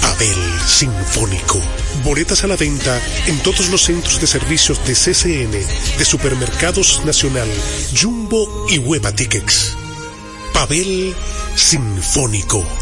Pavel Sinfónico. Boletas a la venta en todos los centros de servicios de CCN, de Supermercados Nacional, Jumbo y Hueva Tickets. Pavel Sinfónico.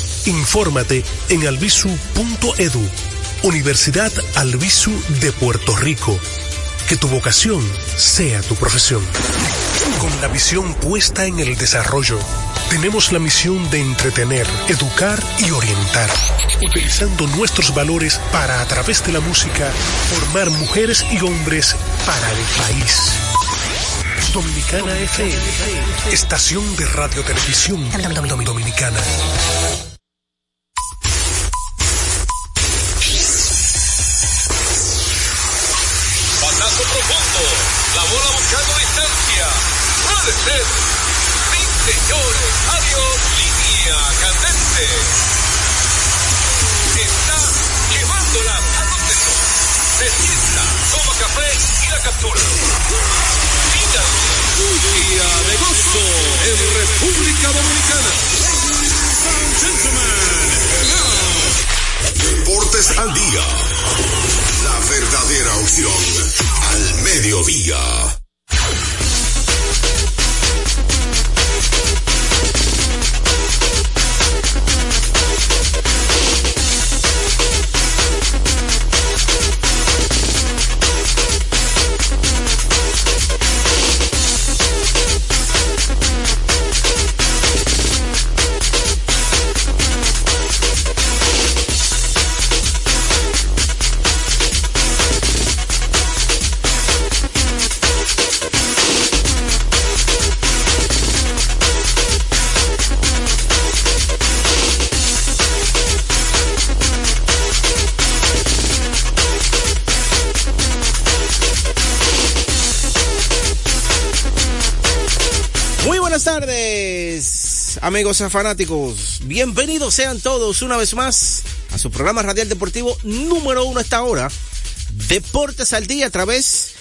Infórmate en albisu.edu, Universidad Albisu de Puerto Rico. Que tu vocación sea tu profesión. Con la visión puesta en el desarrollo, tenemos la misión de entretener, educar y orientar, utilizando nuestros valores para, a través de la música, formar mujeres y hombres para el país. Dominicana FM, estación de radio televisión dominicana. Ser. Sí, señores. Adiós. Línea candente. Está llevándola a donde no. Se sienta, toma café y la captura. Mira. Día de gozo en República Dominicana. Deportes al día. La verdadera opción al mediodía. Amigos fanáticos. Bienvenidos sean todos una vez más a su programa radial deportivo número uno esta hora. Deportes al día a través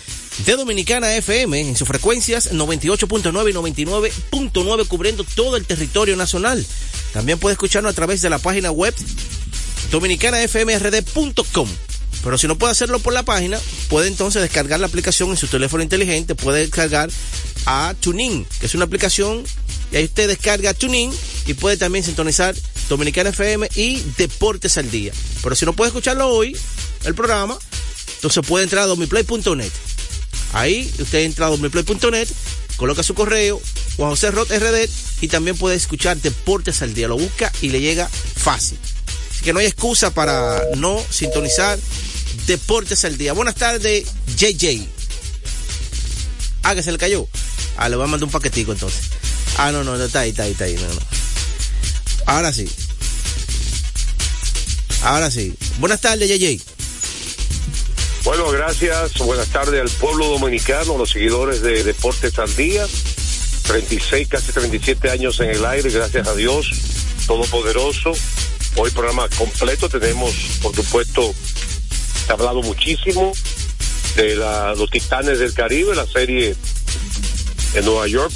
de Dominicana FM en sus frecuencias 98.9 y 99.9 cubriendo todo el territorio nacional. También puede escucharnos a través de la página web dominicanafmrd.com. Pero si no puede hacerlo por la página, puede entonces descargar la aplicación en su teléfono inteligente, puede descargar a TuneIn, que es una aplicación, y ahí usted descarga TuneIn y puede también sintonizar Dominicana FM y Deportes al Día. Pero si no puede escucharlo hoy, el programa, entonces puede entrar a domiplay.net. Ahí usted entra a domiplay.net, coloca su correo, Juan José Rot RD, y también puede escuchar Deportes al Día. Lo busca y le llega fácil. Así que no hay excusa para no sintonizar Deportes al Día. Buenas tardes, JJ. Ah, que se le cayó. Ah, le voy a mandar un paquetico entonces. Ah, no, no, está ahí, está ahí, está ahí. No, no. Ahora sí. Ahora sí. Buenas tardes, JJ. Bueno, gracias. Buenas tardes al pueblo dominicano, los seguidores de Deportes al Día. 36, casi 37 años en el aire, gracias a Dios, Todopoderoso. Hoy programa completo. Tenemos, por supuesto, se ha hablado muchísimo de los Titanes del Caribe, la serie en Nueva York.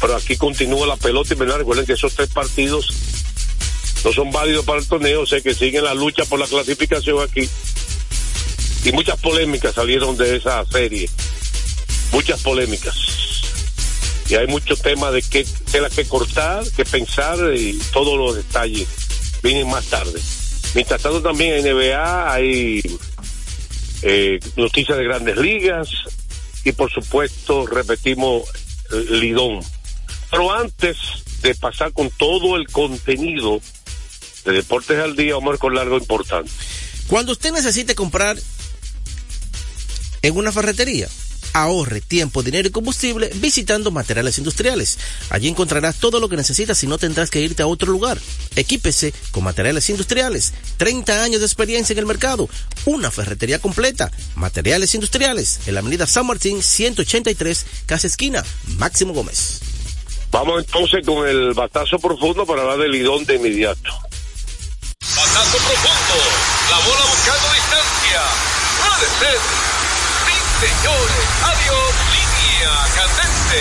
Pero aquí continúa la pelota y ¿verdad? recuerden que esos tres partidos no son válidos para el torneo, sé que siguen la lucha por la clasificación aquí. Y muchas polémicas salieron de esa serie. Muchas polémicas. Y hay muchos temas de qué tela que cortar, que pensar y todos los detalles vienen más tarde. Mientras tanto también en NBA hay eh, noticias de grandes ligas y por supuesto repetimos Lidón. Pero antes de pasar con todo el contenido de Deportes al Día, vamos con algo importante. Cuando usted necesite comprar en una ferretería, ahorre tiempo, dinero y combustible visitando materiales industriales. Allí encontrarás todo lo que necesitas y no tendrás que irte a otro lugar. Equípese con materiales industriales. 30 años de experiencia en el mercado. Una ferretería completa. Materiales industriales. En la avenida San Martín 183, casa esquina. Máximo Gómez. Vamos entonces con el batazo profundo para hablar del lidón de inmediato. Batazo profundo. La bola buscando distancia. Puede ser. Sí, señores. Adiós. Línea candente.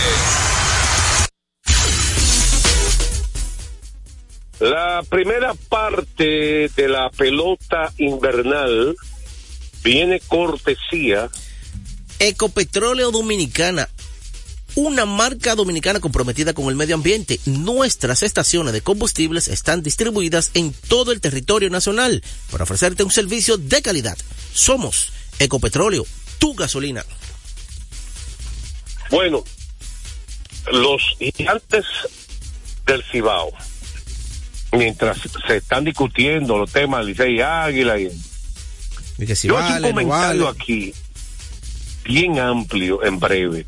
La primera parte de la pelota invernal viene cortesía. Ecopetróleo Dominicana una marca dominicana comprometida con el medio ambiente. Nuestras estaciones de combustibles están distribuidas en todo el territorio nacional para ofrecerte un servicio de calidad. Somos Ecopetróleo, tu gasolina. Bueno, los gigantes del Cibao, mientras se están discutiendo los temas de Licey Águila y, y que si yo vale, he hecho un no comentario vale. aquí bien amplio, en breve,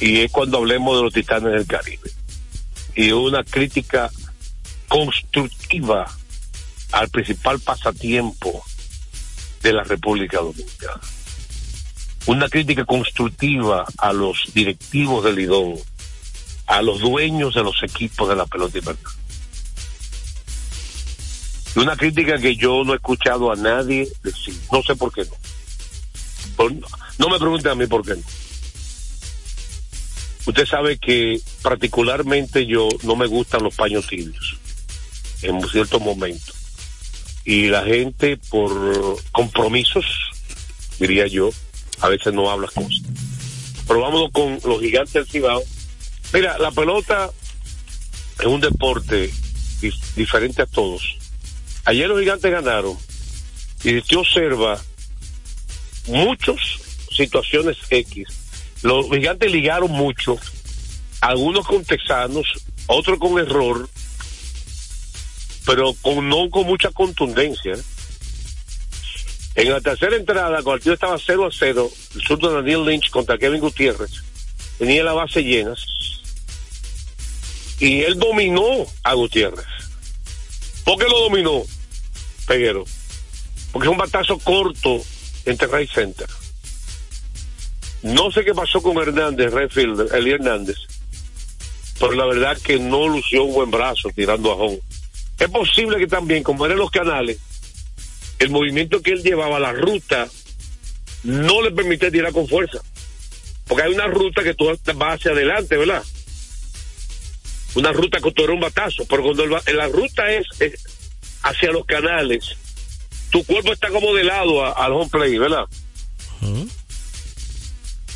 y es cuando hablemos de los titanes del Caribe. Y una crítica constructiva al principal pasatiempo de la República Dominicana. Una crítica constructiva a los directivos del Lidón, a los dueños de los equipos de la pelota invernal. Y Una crítica que yo no he escuchado a nadie decir, no sé por qué no. No me pregunten a mí por qué no. Usted sabe que particularmente yo no me gustan los paños tibios en ciertos momentos. Y la gente por compromisos, diría yo, a veces no habla cosas. Pero vámonos con los gigantes del Cibao. Mira, la pelota es un deporte dif- diferente a todos. Ayer los gigantes ganaron y usted observa muchas situaciones X. Los gigantes ligaron mucho, algunos con texanos, otros con error, pero con, no con mucha contundencia. En la tercera entrada, cuando el partido estaba 0 a 0, el sur de Daniel Lynch contra Kevin Gutiérrez, tenía la base llena y él dominó a Gutiérrez. ¿Por qué lo dominó, Peguero? Porque es un batazo corto entre Right Center. No sé qué pasó con Hernández, Redfield, Eli Hernández, pero la verdad que no lució un buen brazo tirando a home. Es posible que también, como eran los canales, el movimiento que él llevaba, la ruta, no le permite tirar con fuerza. Porque hay una ruta que tú vas hacia adelante, ¿verdad? Una ruta que tú eres un batazo, pero cuando ba- la ruta es, es hacia los canales, tu cuerpo está como de lado a- al home play, ¿verdad?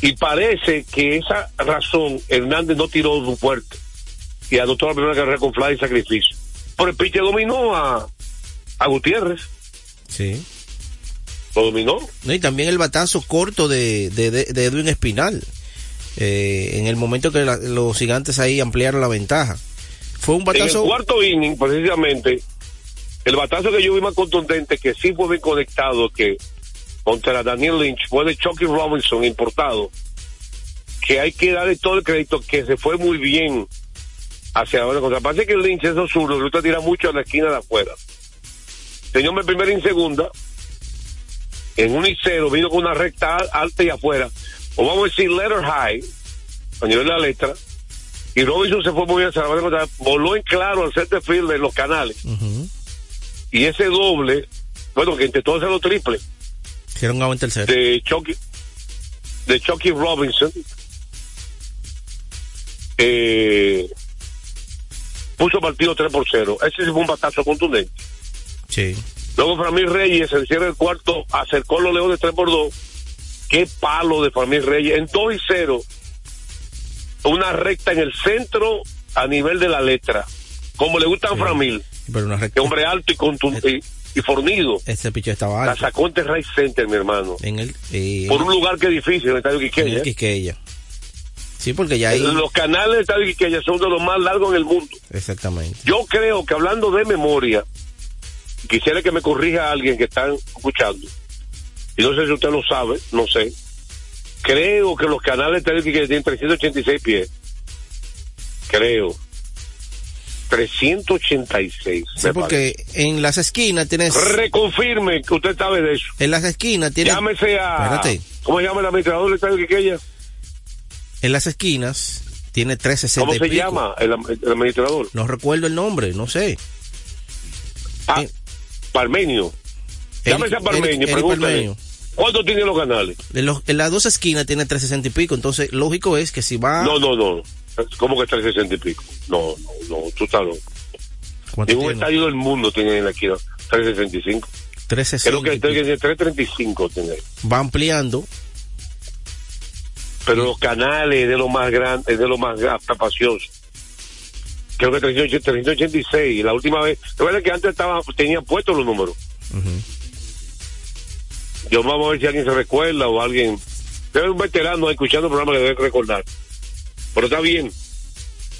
Y parece que esa razón Hernández no tiró su fuerte y anotó la primera carrera con fly y sacrificio. Pero el pitcher dominó a, a Gutiérrez, Sí. lo dominó. No, y también el batazo corto de, de, de- de Edwin Espinal. eh, en el momento que la- los gigantes ahí ampliaron la ventaja. Fue un En el batazo. cuarto inning, precisamente, el batazo que yo vi más contundente, que sí fue bien conectado, que contra Daniel Lynch, fue de Chucky Robinson, importado, que hay que darle todo el crédito, que se fue muy bien hacia ahora. Contra parece que Lynch es zurdo, que usted tira mucho a la esquina de afuera. Señor, en primera y en segunda, en un y cero, vino con una recta al- alta y afuera, o vamos a decir letter high, a nivel de la letra, y Robinson se fue muy bien, se la van a encontrar, voló en claro al center field en los canales. Y ese doble, bueno, que intentó hacerlo triple, Hicieron out en tercero. de Chucky, de Chucky Robinson, eh, puso partido 3 por 0. Ese sí fue un batazo contundente. Sí. Luego Framil Reyes, el cierre del cuarto, acercó a los Leones 3 por 2. Qué palo de Framil Reyes. En 2 y 0, una recta en el centro a nivel de la letra. Como le gusta a Sí. Framil, Pero una que recta. hombre alto y, contundente y, fornido. Ese picho estaba La alto. sacó en Terray Center, mi hermano. En el, eh, Por un lugar que es difícil, en el estadio en Quiqueya. el Quisqueya. Sí, porque ya. Los canales de Estadio Quiqueya son de los más largos en el mundo. Exactamente. Yo creo que hablando de memoria, quisiera que me corrija alguien que está escuchando. Y no sé si usted lo sabe, no sé. Creo que los canales de Estadio Quiqueya tienen 386 pies. Creo. 386. Sí, porque en las esquinas tienes... parece. Reconfirme que usted sabe de eso. En las esquinas tienes... Llámese a. Espérate. ¿Cómo se llama el administrador del Estadio Quiqueya? En las esquinas tiene 360 ¿Cómo se pico. llama el, el administrador? No recuerdo el nombre, no sé. Ah, Eh, Parmenio. Llámese a Parmenio, pregúntale. Parmenio. ¿Cuánto tiene los canales? En, los- en las dos esquinas tiene 360 y pico, entonces lógico es que si va... No, no, no. ¿Cómo que 360 y pico? No, no, no, tú estás loco. ¿cuánto Ningún estadio del mundo tiene en la esquina 365. 360 Creo que el y pico. estadio tiene 335 tiene. Va ampliando. Pero los canales es de lo más grande, es de lo más capacioso. Creo que 380 386. La última vez, recuerda que antes estaba, tenían puestos los números. Ujú. Yo vamos a ver si alguien se recuerda o alguien. Debe un veterano escuchando el programa que debe recordar. Pero está bien.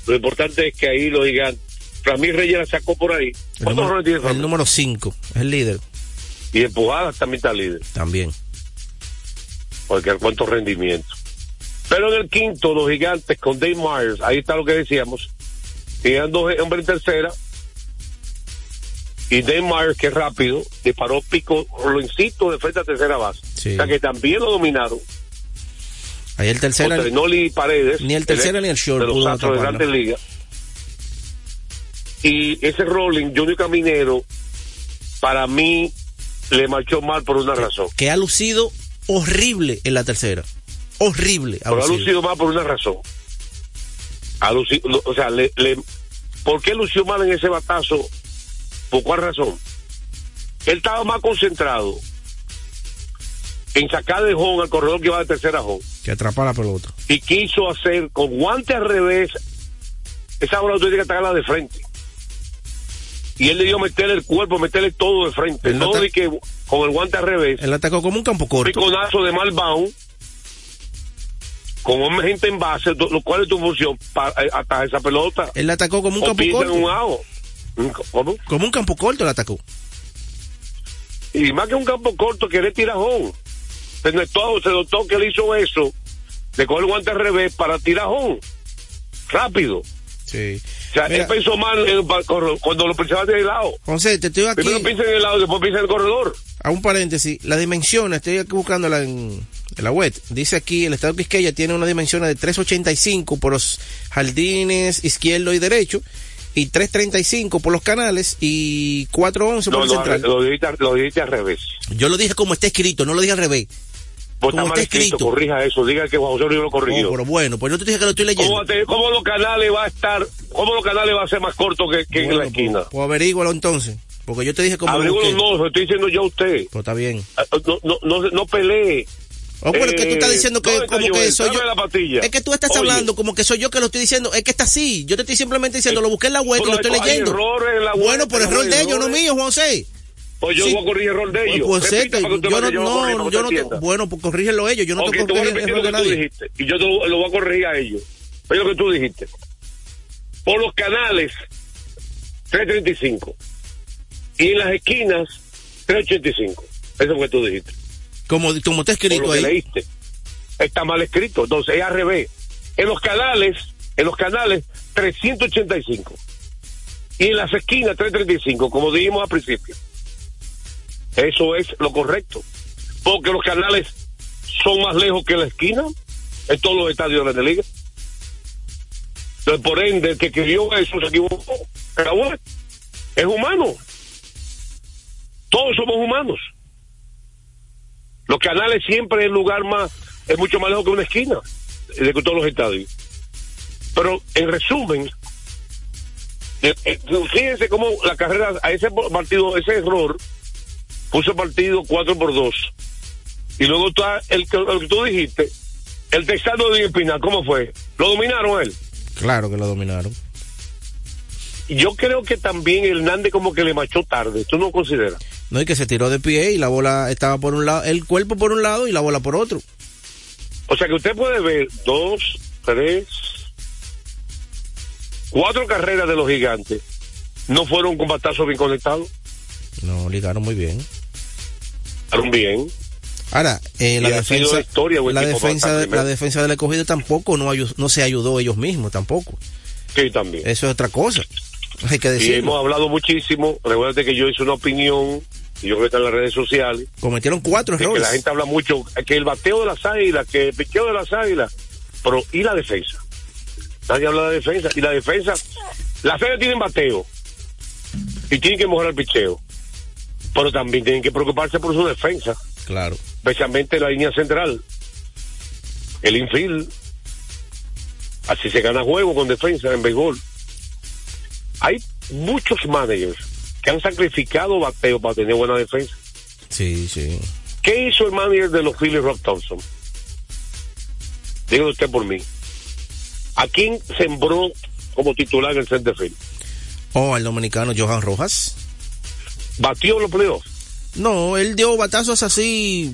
Lo importante es que ahí lo digan. Ramí Reyes la sacó por ahí. El ¿Cuántos número, errores tiene el número 5 es el líder Y empujadas también está líder. también. Porque cuántos rendimientos. Pero en el quinto, los gigantes con Dave Myers, ahí está lo que decíamos. Tenían dos hombres en tercera. Y Dave Myers, que es rápido, disparó pico roloncito de frente a tercera base. Sí. O sea que también lo dominaron. Ahí el tercero... Noli Paredes. Ni el tercero ni el short De los pudo de. Grandes Ligas. Y ese rolling, Junior Caminero, para mí, le marchó mal por una razón. que ha lucido horrible en la tercera. Horrible. ha Pero ha lucido. lucido mal por una razón. Ha lucido, o sea, le, le- ¿por qué lució mal en ese batazo? ¿Por cuál razón? Él estaba más concentrado en sacar de home al corredor que va de tercera home Que atrapa la pelota. y quiso hacer con guante al revés esa bola tú tienes que atacarla de frente. Y él le dio meterle el cuerpo, meterle todo de frente. Él No de que con el guante al revés, Él atacó como un campo corto. piconazo de mal bound, con gente en base, lo cual es tu función para eh, atajar esa pelota. Él atacó como un o campo pisa en un corto. Un- ¿Cómo? Como un campo corto él atacó. Y más que un campo corto, quiere tirar home. Se notó, se notó que él hizo eso, de coger el guante al revés para tirar home. Rápido. Sí. O sea, Mira, él pensó mal el corredor, cuando lo pensaba de lado. José, te estoy aquí Primero piensa en el lado, después piensa en el corredor. a un paréntesis. Las dimensiones, estoy aquí buscándola en, en la web. Dice aquí, el estado Quisqueya tiene una dimensión de 385 por los jardines izquierdo y derecho. Y 335 por los canales y 411 por No, el no, central. lo dijiste, lo dijiste al revés. Yo lo dije como está escrito, no lo dije al revés. Pues está mal escrito, escrito. corrija eso, diga que Juan José Río lo corrigió. Oh, pero bueno, pues no te dije que lo estoy leyendo. ¿Cómo, los canales va a estar, cómo los canales va a ser más corto que, que en Bueno, la esquina? Pues, pues averígualo entonces. Porque yo te dije como lo Averígüelo, busqué. no, lo estoy diciendo yo a usted. Pues está bien. Ah, No, no, no, no pelee. Oh, pero es que tú estás Eh, diciendo que ¿dónde está como que Joel? soy yo. Dame. Es que tú estás Oye. hablando como que soy yo que lo estoy diciendo. Es que está así. Yo te estoy simplemente diciendo, lo busqué en la web, Pero lo estoy leyendo. en la web, bueno, por error de ellos, no mío, Juan José. Pues yo Sí. voy a corregir error de Pues, ellos. pues, este, usted yo no, yo no, yo no te, bueno, pues corrígelo ellos, yo no Ok, te corrijo repetir error lo de que tú nadie. dijiste. Y yo te lo, lo voy a corregir a ellos. Oye lo que tú dijiste. Por los canales, 335. Y en las esquinas, 385. Eso es lo que tú dijiste. Como, como está Por escrito que ahí. leíste. Está mal escrito. Entonces es al revés. En los canales, en los canales, 385. Y en las esquinas, 335, como dijimos al principio. Eso es lo correcto. Porque los canales son más lejos que la esquina en todos los estadios de la liga. Por ende, el que escribió eso se equivocó. Bueno, es humano. Todos somos humanos. Los canales siempre es el lugar más, es mucho más lejos que una esquina de que todos los estadios. Pero en resumen, eh, eh, fíjense cómo la carrera a ese partido, ese error, puso partido 4 por 2. Y luego está el, que- el que tú dijiste, el texano de Espinal, ¿cómo fue? ¿Lo dominaron él? Claro que lo dominaron. Yo creo que también Hernández como que le machó tarde, ¿tú no consideras? No, y que se tiró de pie y la bola estaba por un lado, el cuerpo por un lado y la bola por otro. O sea que usted puede ver dos tres, cuatro carreras de los gigantes no fueron con batazos bien conectados. No, ligaron muy bien. Bien. Ahora, eh, la, Y defensa, historia, la, defensa de, la defensa del escogido tampoco no, no se ayudó ellos mismos, tampoco. Sí, también. Eso es otra cosa. Hay que Y decirlo. hemos hablado muchísimo. Recuerda que yo hice una opinión, y yo creo que está en las redes sociales, Cometieron cuatro de que errores. la gente habla mucho, que el bateo de las águilas, que el picheo de las águilas, pero ¿y la defensa? Nadie habla de la defensa. Y la defensa, las águilas tienen bateo y tienen que mejorar el picheo, pero también tienen que preocuparse por su defensa, Claro. especialmente la línea central, el infield. Así se gana juego con defensa en béisbol. Hay muchos managers que han sacrificado bateo para tener buena defensa. Sí, sí. ¿Qué hizo el manager de los Phillies, Rob Thompson? Dígalo usted por mí. ¿A quién sembró como titular en el center field? O al dominicano Johan Rojas. ¿Batió los playoffs? No, él dio batazos así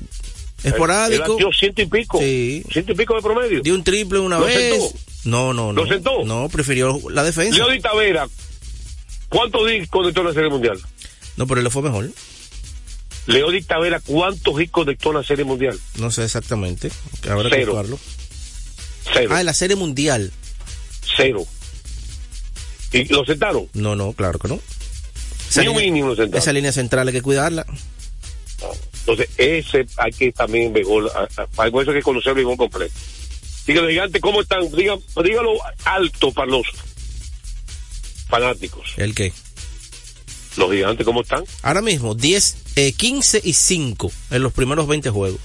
Él esporádicos. batió ciento y pico. Sí. Ciento y pico de promedio. Dio un triple una ¿Lo vez. sentó? No, no, no. ¿Lo sentó? No, prefirió la defensa. Leo Tavera, ¿cuántos hits conectó en la Serie Mundial? No, pero él le fue mejor. Leo Tavera, ¿cuántos hits conectó en la Serie Mundial? No sé exactamente. Habrá que Cero. buscarlo. Cero. Ah, en la serie mundial. Cero. ¿Y lo sentaron? No, no, claro que no. Ni un mínimo lo sentaron. esa línea central hay que cuidarla. Entonces, ese hay que también béisbol, a- a- para eso hay que conocer el completo. Dígalo, gigantes, ¿cómo están? Dígalo alto para los fanáticos. ¿El qué? Los gigantes, ¿cómo están? Ahora mismo, 10, eh, 15 y 5 en los primeros 20 juegos.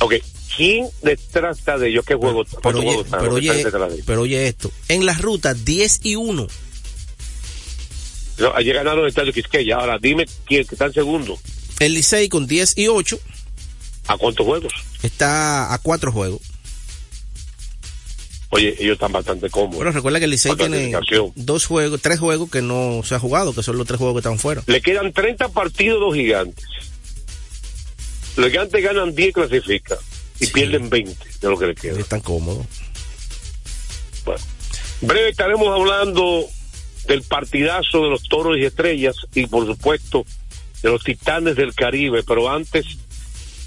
Ok, ¿quién detrás de ellos? ¿Qué juego? Pero ¿Cuántos oye, están? pero, oye, pero oye esto. En las rutas, 10 y 1. No, ayer ganaron el estadio Quisqueya. Ahora, dime quién que está en segundo. El Licey con 10 y 8 ¿A cuántos juegos? está a 4 juegos. Oye, ellos están bastante cómodos. Bueno, recuerda que el Licey tiene dos juegos, tres juegos que no se ha jugado, que son los tres juegos que están fuera. Le quedan 30 partidos los gigantes. Los gigantes ganan 10 clasifican y Sí. pierden 20 de lo que les queda. Están cómodos. Bueno, breve estaremos hablando del partidazo de los toros y estrellas y por supuesto de los titanes del Caribe, pero antes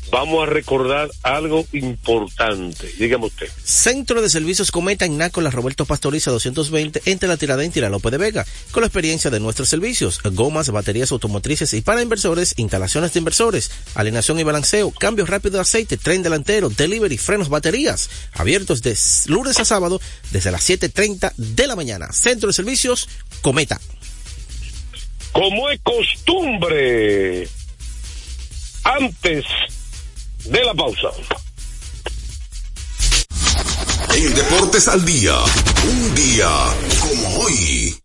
vamos a recordar algo importante. Dígame usted. Centro de Servicios Cometa en Nácola Roberto Pastoriza 220 entre la Tiradentes y la Lope de Vega. Con la experiencia de nuestros servicios, gomas, baterías automotrices y para inversores, instalaciones de inversores, alineación y balanceo, cambio rápido de aceite, tren delantero, delivery, frenos, baterías. Abiertos de lunes a sábado desde las 7.30 de la mañana. Centro de Servicios Cometa. Como es costumbre, antes de la pausa. En Deportes al Día, un día como hoy.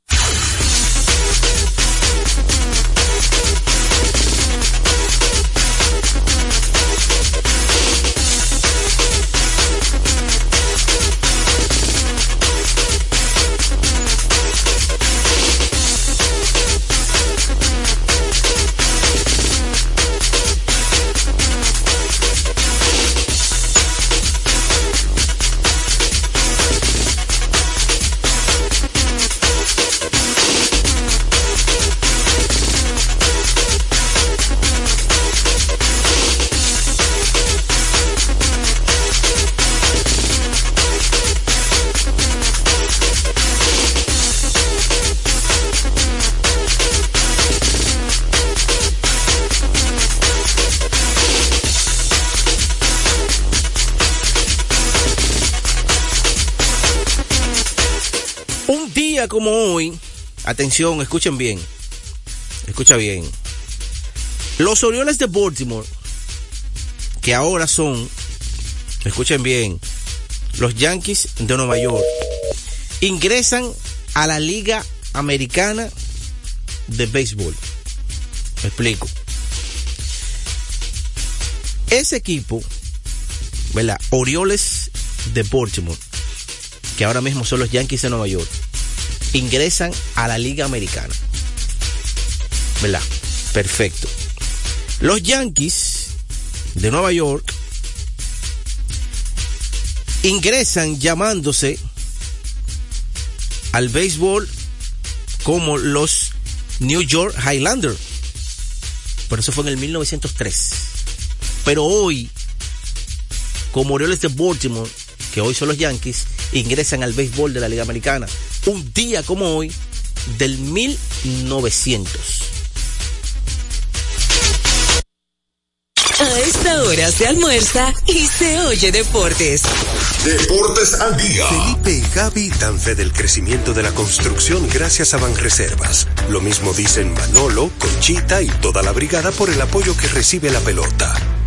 Atención, escuchen bien, escucha bien. Los Orioles de Baltimore, que ahora son, escuchen bien, los Yankees de Nueva York, ingresan a la Liga Americana de Béisbol. Me explico. Ese equipo, ¿verdad? Orioles de Baltimore, que ahora mismo son los Yankees de Nueva York, ingresan a la Liga Americana. ¿Verdad? Perfecto. Los Yankees de Nueva York ingresan llamándose al béisbol como los New York Highlander. Pero eso fue en el 1903. Pero hoy, como Orioles de Baltimore, que hoy son los Yankees, ingresan al béisbol de la Liga Americana. Un día como hoy, del 1900. A esta hora se almuerza y se oye deportes. Deportes al día. Felipe y Gaby dan fe del crecimiento de la construcción gracias a Banreservas. Lo mismo dicen Manolo, Conchita y toda la brigada por el apoyo que recibe la pelota.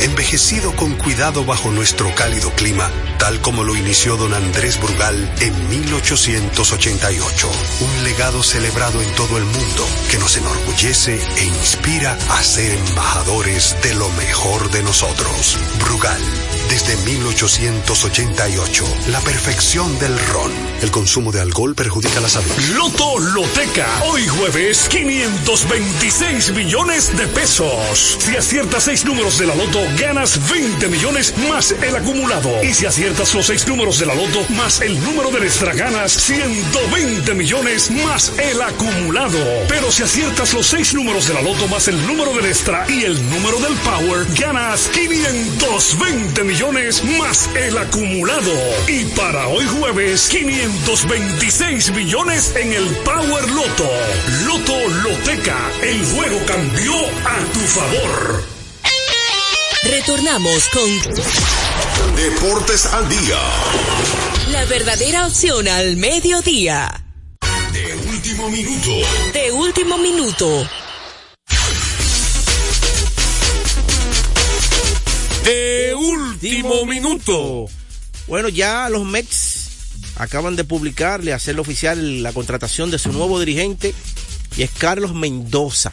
envejecido con cuidado bajo nuestro cálido clima, tal como lo inició don Andrés Brugal en 1888. Un legado celebrado en todo el mundo que nos enorgullece e inspira a ser embajadores de lo mejor de nosotros. Brugal, desde 1888, la perfección del ron. El consumo de alcohol perjudica la salud. Loto Loteca. Hoy jueves, 526 millones de pesos. Si aciertas seis números de la Loto, ganas 20 millones más el acumulado. Y si aciertas los seis números de la Loto más el número de extra, ganas 120 millones más el acumulado. Pero si aciertas los seis números de la Loto más el número del extra y el número del Power, ganas 520 millones más el acumulado. Y para hoy jueves, 526 millones en el Power Loto. Loto Loteca, el juego cambió a tu favor. Retornamos con Deportes al día. la verdadera opción al mediodía. De último minuto. De último minuto. de último minuto. Bueno, ya los Mets acaban de publicarle, hacerle oficial la contratación de su nuevo dirigente y es Carlos Mendoza.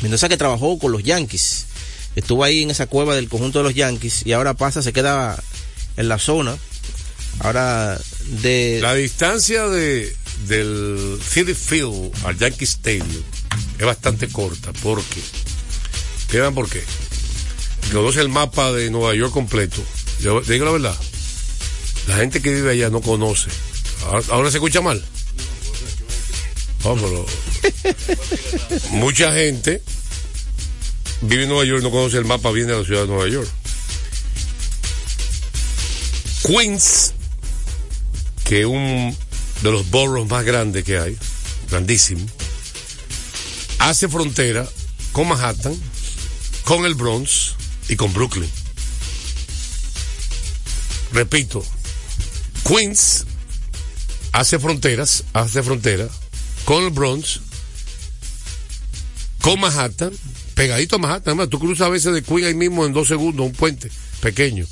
Mendoza que trabajó con los Yankees. Estuvo ahí en esa cueva del conjunto de los Yankees y ahora pasa, se queda en la zona. Ahora de... La distancia de, del City Field al Yankee Stadium es bastante corta porque, ¿quedan por qué? Conoce el mapa de Nueva York completo. Yo te digo la verdad, la gente que vive allá no conoce. Ahora, se escucha mal. No, pero mucha gente vive en Nueva York y no conoce el mapa bien de la ciudad de Nueva York. Queens, que es un de los boroughs más grandes que hay, grandísimo, hace frontera con Manhattan, con el Bronx y con Brooklyn. Repito, Queens hace fronteras, hace frontera con el Bronx, con Manhattan, pegadito a Manhattan. Además, tú cruzas a veces de Queens ahí mismo en dos segundos, un puente pequeño.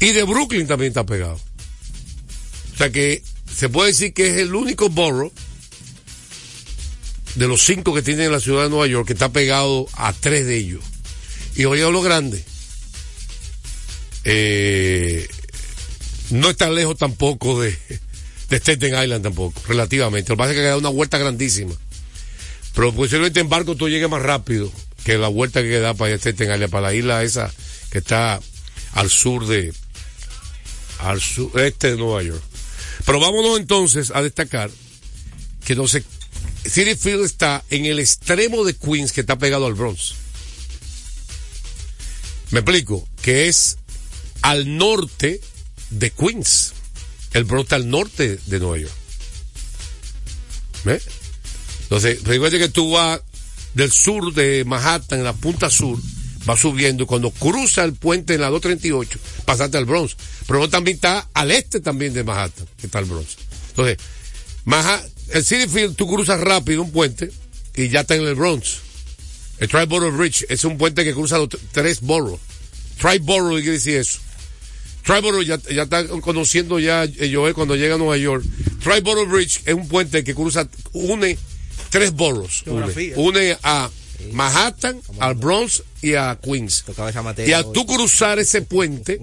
Y de Brooklyn también está pegado. O sea que se puede decir que es el único borough de los cinco que tiene la ciudad de Nueva York que está pegado a tres de ellos. Y oye lo grande. Eh, no está lejos tampoco de, de Staten Island tampoco, relativamente. Lo que pasa es que da una vuelta grandísima. Pero posiblemente en barco tú llegues más rápido que la vuelta que da para Staten Island, para la isla esa que está al sur de, al sureste de Nueva York. Pero vámonos entonces a destacar que entonces City Field está en el extremo de Queens que está pegado al Bronx. Me explico, que es al norte de Queens. El Bronx está al norte de Nueva York. ¿Ve? Entonces, recuerda que tú vas del sur de Manhattan, en la punta sur, vas subiendo y cuando cruza el puente en la 238, pasaste al Bronx. Pero Bronx también está al este también de Manhattan, que está el Bronx. Entonces, Manhattan, el City Field, tú cruzas rápido un puente y ya está en el Bronx. El Tri-Borough Bridge es un puente que cruza tres boroughs. Tri-Borough, ¿qué decir eso? Tri-Borough ya, ya está conociendo ya eh, Joel cuando llega a Nueva York. Tri-Borough Bridge es un puente que cruza, une tres boroughs. Une, Geografía. une a Manhattan, al Bronx y a Queens. Y al tú cruzar ese puente,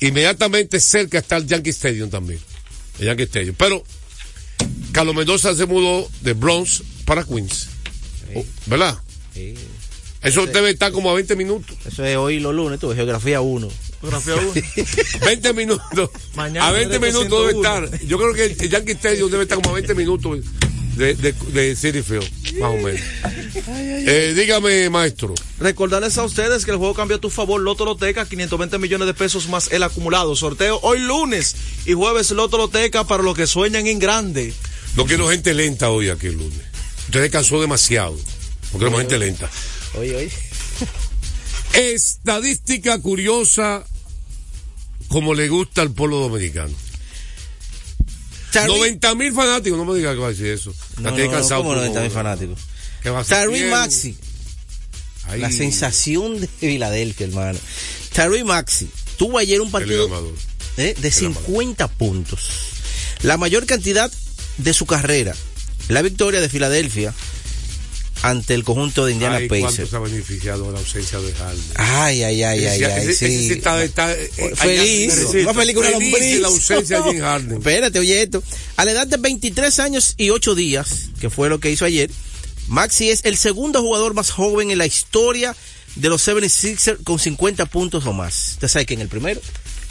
inmediatamente cerca está el Yankee Stadium también. El Yankee Stadium. Pero Carlos Mendoza se mudó de Bronx para Queens. Oh, ¿Verdad? Sí. Eso debe estar como a 20 minutos. Eso es hoy los lunes, tú, geografía 1. Geografía uno. 20 minutos. Mañana a 20 viene minutos debe 101. estar. Yo creo que el Yankee Stadium debe estar como a 20 minutos de, de, de City Field, más o menos. Eh, dígame, maestro. Recordarles a ustedes que el juego cambia a tu favor. Loto Loteca, 520 millones de pesos más el acumulado. Sorteo hoy lunes y jueves Loto Loteca para los que sueñan en grande. No quiero gente lenta hoy aquí el lunes. Ustedes cansó demasiado. No queremos gente lenta. Oye, oye. Estadística curiosa como le gusta al pueblo dominicano. Tariq- 90 mil fanáticos, no me diga que va a decir eso. No, no, no, cansado ¿cómo por 90 mil fanáticos? Que va a ser Tariq fiel. Maxi, Ahí. la sensación de Filadelfia, hermano. Tariq Maxi tuvo ayer un El partido eh, de 50 puntos. La mayor cantidad de su carrera. La victoria de Filadelfia ante el conjunto de Indiana Ay, cuánto Pacers. se ha beneficiado de la ausencia de Harden. Ay, ay, ay, ay, ay, ese- sí. ese sí está- está, eh, Feliz, más feliz que una lombriz. la ausencia de James Harden. Espérate, oye esto. A la edad de 23 años y 8 días, que fue lo que hizo ayer, Maxi es el segundo jugador más joven en la historia de los 76ers con 50 puntos o más. Usted sabe que en el primero,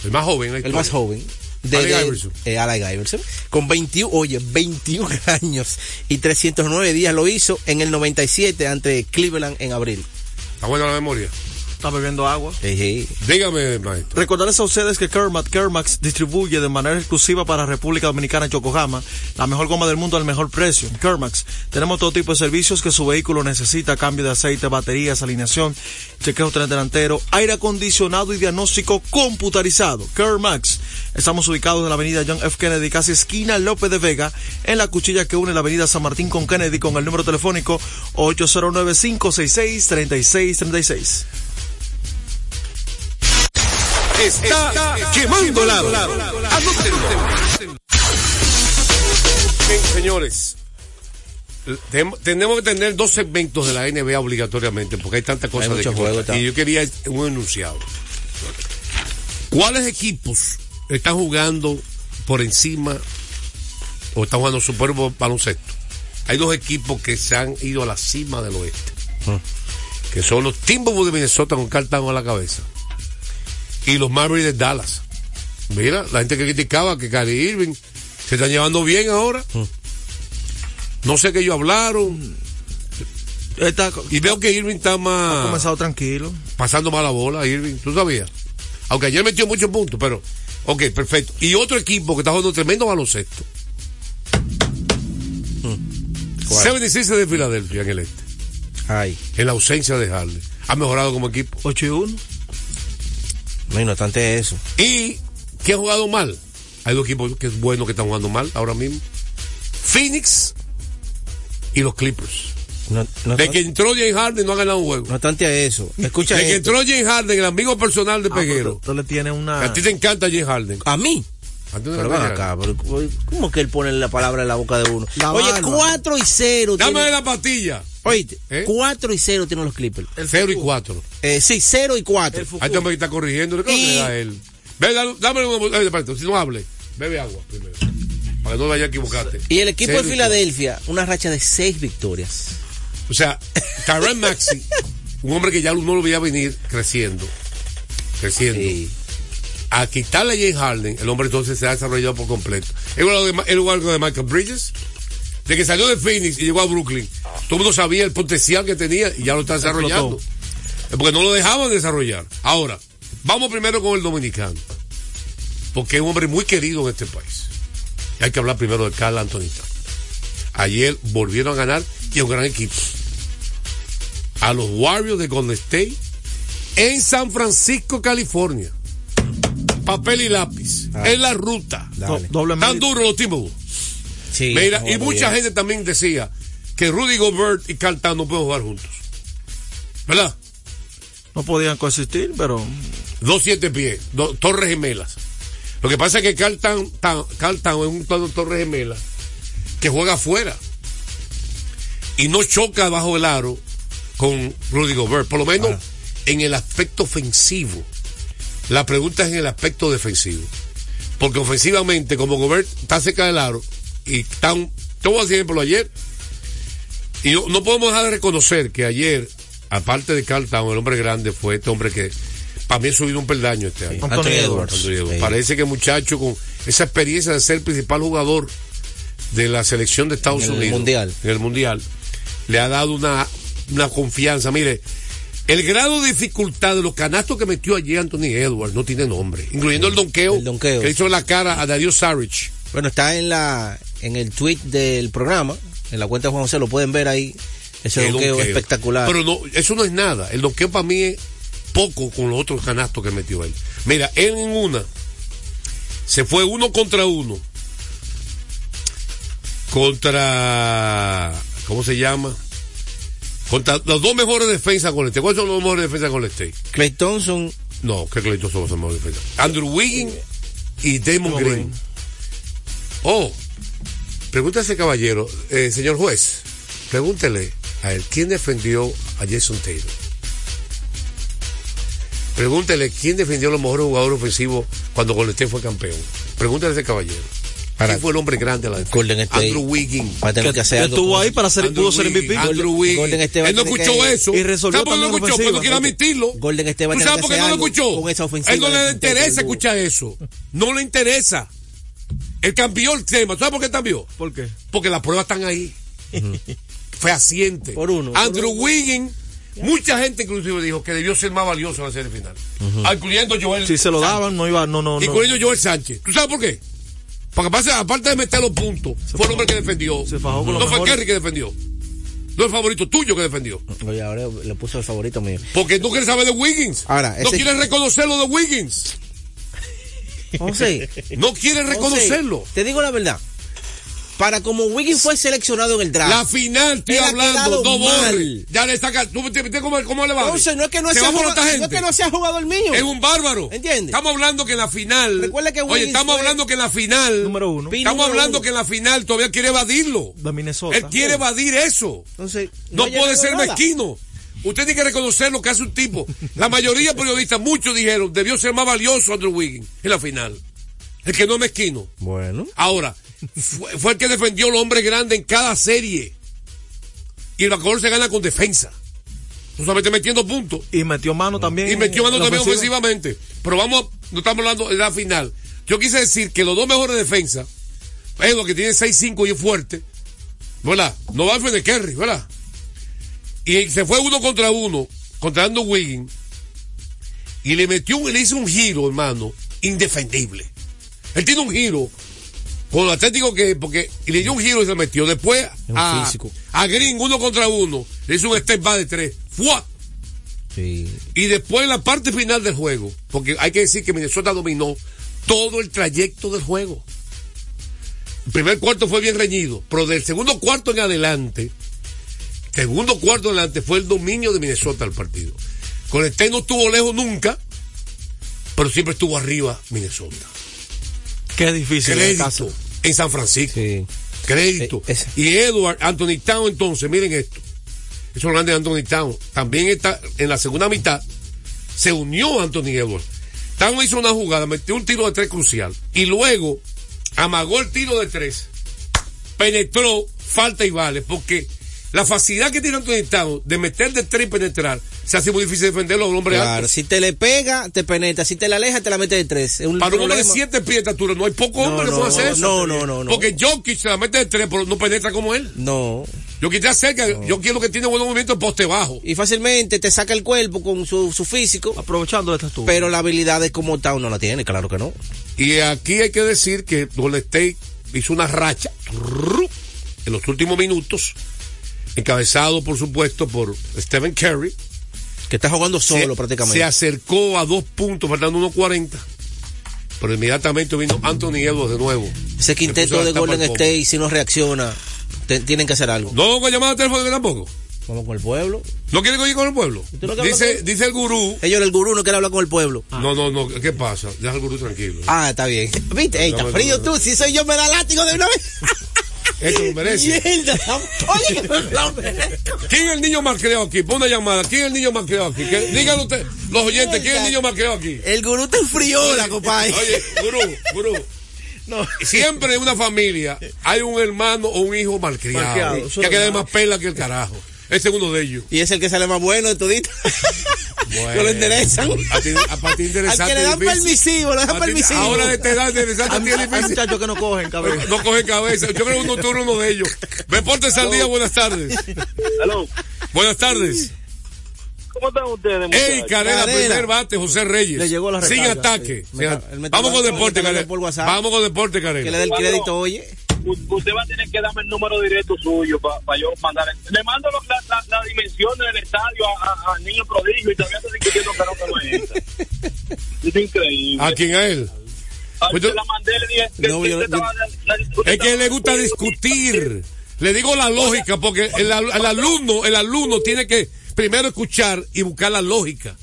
El más joven. el más joven. De, de- Iverson. eh, Allen Iverson, con 21, oye, 21 años y 309 días lo hizo en el 97 ante Cleveland en abril. Está buena la memoria. Está bebiendo agua. Dígame, maestro. Recordarles a ustedes que Kermat Kermax distribuye de manera exclusiva para República Dominicana en Yokohama la mejor goma del mundo al mejor precio. En Kermax tenemos todo tipo de servicios que su vehículo necesita, cambio de aceite, baterías, alineación, chequeo tren delantero, aire acondicionado y diagnóstico computarizado. Kermax. Estamos ubicados en la avenida John F. Kennedy, casi esquina López de Vega, en la cuchilla que une la avenida San Martín con Kennedy con el número telefónico 809-566-3636. Está quemando lado. Bien, señores. Tenemos que tener dos segmentos de la NBA obligatoriamente porque hay tantas cosas Hay de juego, está. Y yo quería un enunciado. ¿Cuáles equipos están jugando por encima o están jugando Super baloncesto? Hay dos equipos que se han ido a la cima del oeste. Que son los Timberwolves de Minnesota con Carl Towns a la cabeza. Y los Mavericks de Dallas. Mira, la gente que criticaba que Kyrie Irving se están llevando bien ahora. No sé qué ellos hablaron. Está, Y veo que Irving está ha más comenzado tranquilo. pasando mala bola, Irving. ¿Tú sabías? Aunque ayer metió muchos puntos, pero. Ok, perfecto. Y otro equipo que está jugando tremendo baloncesto. 76 de Filadelfia en el este. Ay, En la ausencia de Harley. Ha mejorado como equipo. 8 y 1. No, no obstante eso. ¿Y qué ha jugado mal? Hay dos equipos que es bueno que están jugando mal ahora mismo. Phoenix y los Clippers. No, no, De que entró James Harden no ha ganado un juego. no obstante eso. Escucha De que entró James Harden, el amigo personal de Ah, Peguero. tú le tienes una. A ti te encanta James Harden. A mí. Pero ven acá, pero ¿cómo que él pone la palabra en la boca de uno? La Oye, barba. 4 y 0. Dame la pastilla. Oíste, ¿Eh? 4 y 0 tienen los Clippers. El 0 y Fuku. 4. Eh, sí, 0 y 4. El Fuku. Ahí me está corrigiendo. ¿Qué Y- le da él? Ve, dame eh, espérate, si no hable, bebe agua primero. Para que no vaya a equivocarte. Y el equipo Cero de Filadelfia, una racha de 6 victorias. O sea, Tyron Maxi, un hombre que ya uno lo veía venir creciendo. Creciendo. Sí. A quitarle a James Harden, el hombre entonces se ha desarrollado por completo. Es igual igual de Michael Bridges. De que salió de Phoenix y llegó a Brooklyn. Todo el mundo sabía el potencial que tenía y ya lo está desarrollando. Es porque no lo dejaban desarrollar. Ahora, vamos primero con el dominicano. Porque es un hombre muy querido en este país. Y hay que hablar primero de Carl Anthony Towns. Ayer volvieron a ganar y a un gran equipo. A los Warriors de Golden State en San Francisco, California. papel y lápiz. Es la ruta. Dale. Doble Tan duro los Timberwolves. Sí, Mira, y mucha bien. gente también decía que Rudy Gobert y Carl no pueden jugar juntos. ¿Verdad? No podían coexistir, pero Dos siete pies, dos torres gemelas. Lo que pasa es que Carl Town, es un torre gemela que juega afuera y no choca bajo el aro con Rudy Gobert, por lo menos en el aspecto ofensivo. La pregunta es en el aspecto defensivo. Porque ofensivamente, como Gobert está cerca del aro y Town, te voy a decir ejemplo ayer, y no, no podemos dejar de reconocer que ayer, aparte de Carl Town, el hombre grande fue este hombre que para mí ha subido un peldaño este año. Anthony Edwards. Anthony Edwards. Sí. Parece que el muchacho con esa experiencia de ser el principal jugador de la selección de Estados En el Unidos Mundial. en el mundial le ha dado una, una confianza. Mire, el grado de dificultad de los canastos que metió ayer Anthony Edwards no tiene nombre, incluyendo el donqueo, El donqueo. que le hizo en la cara a Darío Saric. Bueno, está en la en el tweet del programa, en la cuenta de Juan José, lo pueden ver ahí. Ese El donqueo. espectacular. Pero no, eso no es nada. El donqueo para mí es poco con los otros canastos que metió él. Mira, él en una se fue uno contra uno contra ¿cómo se llama? Contra los dos mejores defensas con el State. ¿Cuáles son los dos mejores defensas con el State? Clay Thompson, No, que Clayton son los mejores defensas. Andrew Wiggins y Damon Damon Green. Green. Oh, pregúntale a ese caballero, eh, señor juez, pregúntele a él, ¿quién defendió a Jason Taylor? Pregúntele quién defendió a los mejores jugadores ofensivos cuando Golden State fue campeón. Pregúntale a ese caballero. Para- ¿Quién fue el hombre grande de la defensa? Golden State. Andrew Wiggins. va a tener que, que hacer que algo. estuvo ahí para ser, Andrew pudo ser MVP. Andrew Wiggins. Golden State va a Él no escuchó que- eso. y resolvió ¿Sabes por qué no escuchó? Porque no quiere admitirlo. Golden State va a ¿Tú tener sabes que por qué hacer no lo algo escuchó? con esa ofensiva A él no le interesa escuchar eso. No le interesa. Él cambió el tema. ¿Sabes por qué cambió? ¿Por qué? Porque las pruebas están ahí. Fehaciente. Por uno, por Andrew uno. Wiggins, mucha gente inclusive dijo que debió ser más valioso en la serie final. Ah, Incluyendo Joel. Si se lo daban, no iba, no, no, no. Incluyendo Joel Sánchez. ¿Tú sabes por qué? Porque aparte, aparte de meter los puntos, fue el hombre que defendió. Se fajó con no fue mejores. Kerry que defendió. No el favorito tuyo que defendió. Oye, ahora le puso el favorito mío. Porque tú quieres saber de Wiggins. Ahora, no ese- quieres reconocer lo de Wiggins. José, No quieres reconocerlo. José, te digo la verdad. Para como Wiggins fue seleccionado en el draft. La final, estoy hablando, no mal. Ya le saca. ¿Tú cómo, cómo le va? Entonces, no es que no Se sea va por jugado, otra no es que no sea jugador mío. Es un bárbaro. ¿Entiendes? Estamos hablando que en la final. Recuerda que Oye, Wiggins estamos fue- hablando que en la final. Número uno. Estamos número hablando uno. que en la final todavía quiere evadirlo. De Minnesota. Él quiere evadir eso. Entonces, No, ha puede ser nada. mezquino. Usted tiene que reconocer lo que hace un tipo. La mayoría de periodistas, muchos dijeron, debió ser más valioso Andrew Wiggins en la final. El que no es mezquino. Bueno. Ahora, fue, fue el que defendió al hombre grande en cada serie. Y el backcourt se gana con defensa. No solamente metiendo puntos. Y metió mano también. Y metió mano también ofensiva. ofensivamente. Pero vamos, no estamos hablando de la final. Yo quise decir que los dos mejores defensas, es lo que tiene 6-5 y es fuerte, ¿verdad? No va a de Kerry, ¿verdad? Y se fue uno contra uno, contra Andrew Wiggins, y le metió, un- le hizo un giro, hermano, indefendible. Él tiene un giro, con lo atlético que, porque, y le dio un giro y se metió. Después, a, físico. a Green, uno contra uno, le hizo un step back de tres. ¡Fua! Sí. Y después en la parte final del juego, porque hay que decir que Minnesota dominó todo el trayecto del juego. El primer cuarto fue bien reñido, pero del segundo cuarto en adelante, segundo cuarto adelante fue el dominio de Minnesota al partido. Con el no estuvo lejos nunca, pero siempre estuvo arriba Minnesota. Qué difícil. Crédito en San Francisco. Sí. Crédito. Eh, Y Edward, Anthony Town, entonces, miren esto. Eso es lo grande de Anthony Town. También está en la segunda mitad. Se unió Anthony Edwards. Town hizo una jugada, metió un tiro de tres crucial. Y luego amagó el tiro de tres. Penetró, falta y vale. Porque la facilidad que tiene Anthony Town de meter de tres y penetrar, se hace muy difícil defenderlo a un hombre Claro, alto. si te le pega, te penetra. Si te la aleja, te la mete de tres. Es un Para un hombre de siete pies de estatura, no hay poco No, hombre que no, pueda hacer eso. no, no, no, no. Porque Jokic se la mete de tres, pero no penetra como él. No. Yo quité cerca, yo quiero que tiene buen movimiento en poste bajo. Y fácilmente te saca el cuerpo con su, su físico. Aprovechando esta estuvo. Pero la habilidad de como Town no la tiene, claro que no. Y aquí hay que decir que Golden State hizo una racha en los últimos minutos, encabezado por supuesto por Stephen Curry. Que está jugando solo se, prácticamente. se acercó a dos puntos, faltando 1.40. Pero inmediatamente vino Anthony Edwards de nuevo. Ese quinteto de Golden. State, si no reacciona, te- tienen que hacer algo. No con llamada telefónica tampoco. Vamos con el pueblo. ¿No quieren oír con el pueblo? ¿Tú no quieres Dice, dice el gurú. Ellos, el gurú, no quiere hablar con el pueblo. No, no, no. ¿Qué pasa? Deja al gurú tranquilo. Ah, está bien. ¿Viste? Ey, está frío tú. Si soy yo, me da látigo de una vez. Esto lo merece. Mierda. Oye, lo merezco. ¿Quién es el niño malcriado aquí? Pon una llamada. ¿Quién es el niño malcriado aquí? Que, díganlo usted, los oyentes, ¿quién es el niño malcriado aquí? El gurú está en friola, compadre. Oye, gurú, gurú. No. Siempre en una familia hay un hermano o un hijo malcriado. Malcriado, que queda más pela que el carajo. Ese es uno de ellos. Y es el que sale más bueno de todito. Bueno. No lo enderezan. A ti, a para ti Al interesante. que le dan difícil. permisivo, A ti- permisivo. Ahora de esta edad interesante a ti es Hay difícil. muchachos que no cogen cabeza. No cogen cabeza. Yo creo que uno, tú eres uno de ellos. Deportes al día, buenas tardes. Aló, Buenas tardes. ¿cómo están ustedes, Ey, Carrera. primer bate, José Reyes. Le llegó la Sin recarga, ataque. sí. Sin Me- at- él me está Vamos con deporte, WhatsApp. Vamos con deporte, Que le dé el crédito, oye. Usted va a tener que darme el número directo suyo para yo mandar. Le mando lo- la, la, la dimensión del estadio a, a, a Niño Prodigio y todavía está discutiendo que no entra. Es increíble. ¿A quién a él? Ah, pues tú- la mandé, le dije que- No, yo- yo- estaba- Es que a él le gusta discutir. Le digo la lógica, porque el, al- el alumno, el alumno tiene que primero escuchar y buscar la lógica.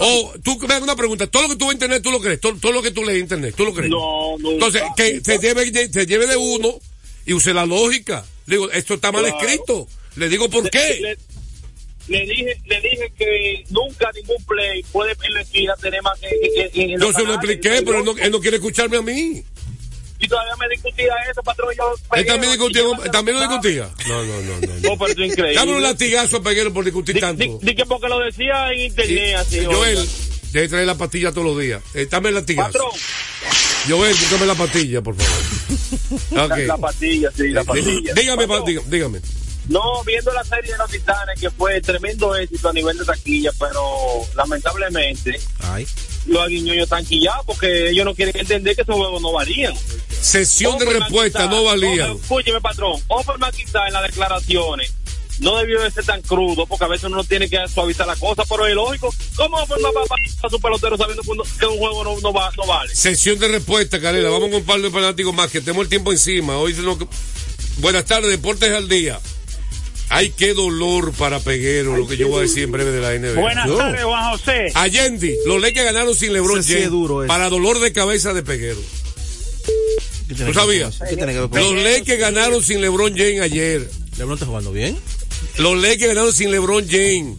O tú me hagas una pregunta, todo lo que tú ves en internet tú lo crees, todo, todo lo que tú lees en internet, tú lo crees. No, no. Entonces, que se lleve, de- se lleve de uno y use la lógica. Le digo, esto está mal Claro. escrito. Le digo por Le- qué. Le, le dije, le dije que nunca ningún play puede la esquina tener más que, que- que- Yo se lo expliqué, pero él no, él no quiere escucharme a mí. Y todavía me discutía eso, patrón. Yo Él también yo- también lo discutía. No, no, no, no. no. Pero es increíble. Dame un latigazo a Peguero por discutir Di, tanto. di- di que porque lo decía en internet, así. Joel, debe traer la pastilla todos los días. Eh, dame el latigazo. Patrón, Joel, dame la pastilla, por favor. La, la pastilla, sí, la pastilla. Dígame, pa- Patrón, dígame, dígame. No, viendo la serie de los titanes, que fue tremendo éxito a nivel de taquilla, pero lamentablemente Ay. los aguiñoños están quillados porque ellos no quieren entender que esos juegos no valían. Sesión de respuesta quizá- no. Offer- Escúcheme, patrón. Offerman quizá en las declaraciones no debió de ser tan crudo porque a veces uno tiene que suavizar la cosa, pero es lógico. ¿Cómo Offerman va a a su pelotero sabiendo que, un juego no, no, va, no vale? Sesión de respuesta, Carela. Vamos con un par de fanáticos más, que tenemos el tiempo encima. Hoy se nos- Buenas tardes, Deportes al Día. Ay, qué dolor para Peguero, lo que yo voy a decir en breve de la NBA. Buenas Yo. tardes, Juan José. Allende, los Lakers ganaron sin LeBron James es duro, ese. para dolor de cabeza de Peguero. ¿Tú sabías? ¿Qué tiene que Los Lakers ganaron sin LeBron James ayer. LeBron está jugando bien. Los Lakers ganaron sin LeBron James.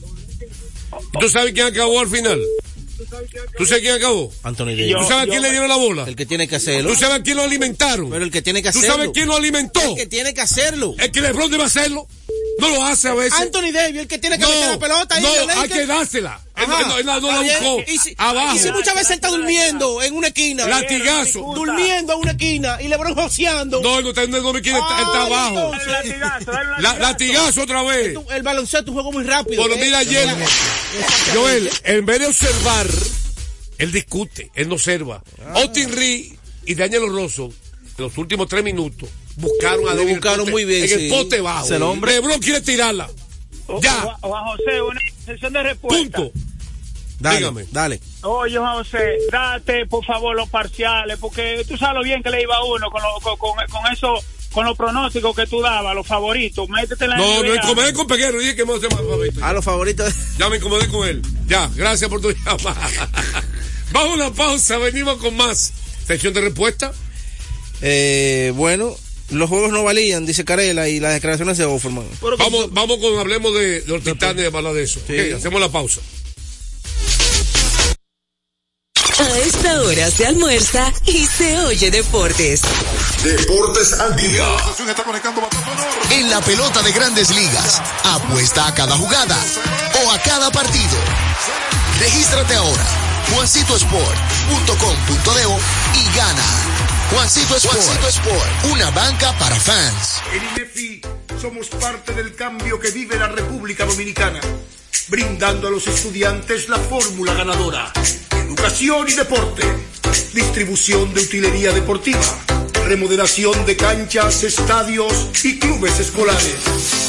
¿Tú sabes quién acabó al final? ¿Tú sabes quién acabó? Anthony Davis. ¿Tú sabes a quién le dieron la bola? El que tiene que hacerlo. ¿Tú sabes a quién lo alimentaron? Pero el que tiene que ¿Tú hacerlo. sabes quién lo alimentó? El que tiene que hacerlo. Es que LeBron debe hacerlo. No lo hace a veces. Anthony Davis, el que tiene que no, meter la pelota. ahí no, hay que dársela. Él, no- él no Está la buscó. Y si, Abajo. y si muchas veces está durmiendo en una esquina. Latigazo. Durmiendo en una esquina y LeBron joseando. No, él no está en me quiere, está, está abajo. latigazo, otra vez. El baloncesto es un juego muy rápido. Bueno, mira ayer, Joel, en vez de observar, él discute, él no observa. Ah. Austin Reed y Daniel Rosso, en los últimos tres minutos, buscaron a Lo David buscaron Pote muy bien, En sí. el poste bajo. Es el hombre. Lebron quiere tirarla. Ya. Juan- José, una sesión de respuesta. Punto. Dale, Dígame. dale. Oye, Juan José, date por favor los parciales, porque tú sabes lo bien que le iba a uno con, lo- con, con, con eso, con los pronósticos que tú dabas, los favoritos. Métete en la No, no incomodé con Peguero, dije que me hace más favorito. A los favoritos. Ya me incomodé con él. Ya, gracias por tu llamada. Vamos a una pausa, venimos con más. Sección de respuesta. Eh, bueno, los juegos no valían, dice Carela, y las declaraciones de Offerman. Vamos, vamos con, hablemos de, de los titanes, de hablar de eso. Sí. Ok, hacemos la pausa. A esta hora se almuerza y se oye deportes. Deportes al día. En la pelota de grandes ligas, apuesta a cada jugada o a cada partido. Regístrate ahora, juancitosport.com.de y gana. Juancito Sport, Juancito Sport, una banca para fans. En INEFI somos parte del cambio que vive la República Dominicana, brindando a los estudiantes la fórmula ganadora. Educación y deporte, distribución de utilería deportiva, remodelación de canchas, estadios y clubes escolares,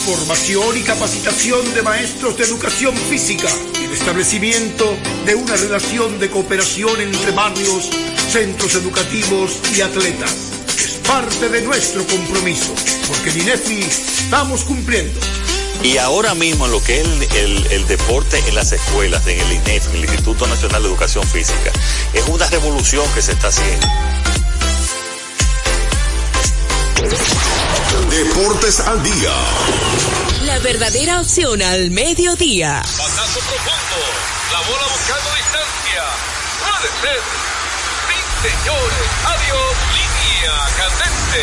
formación y capacitación de maestros de educación física y el establecimiento de una relación de cooperación entre barrios centros educativos y atletas. Es parte de nuestro compromiso, porque en INEFI estamos cumpliendo. Y ahora mismo en lo que es el, el- el deporte en las escuelas, en el INEF, en el Instituto Nacional de Educación Física, es una revolución que se está haciendo. Deportes al día. La verdadera opción al mediodía. Batazo profundo. La bola buscando distancia. Puede ser. Señores. Adiós. Línea candente.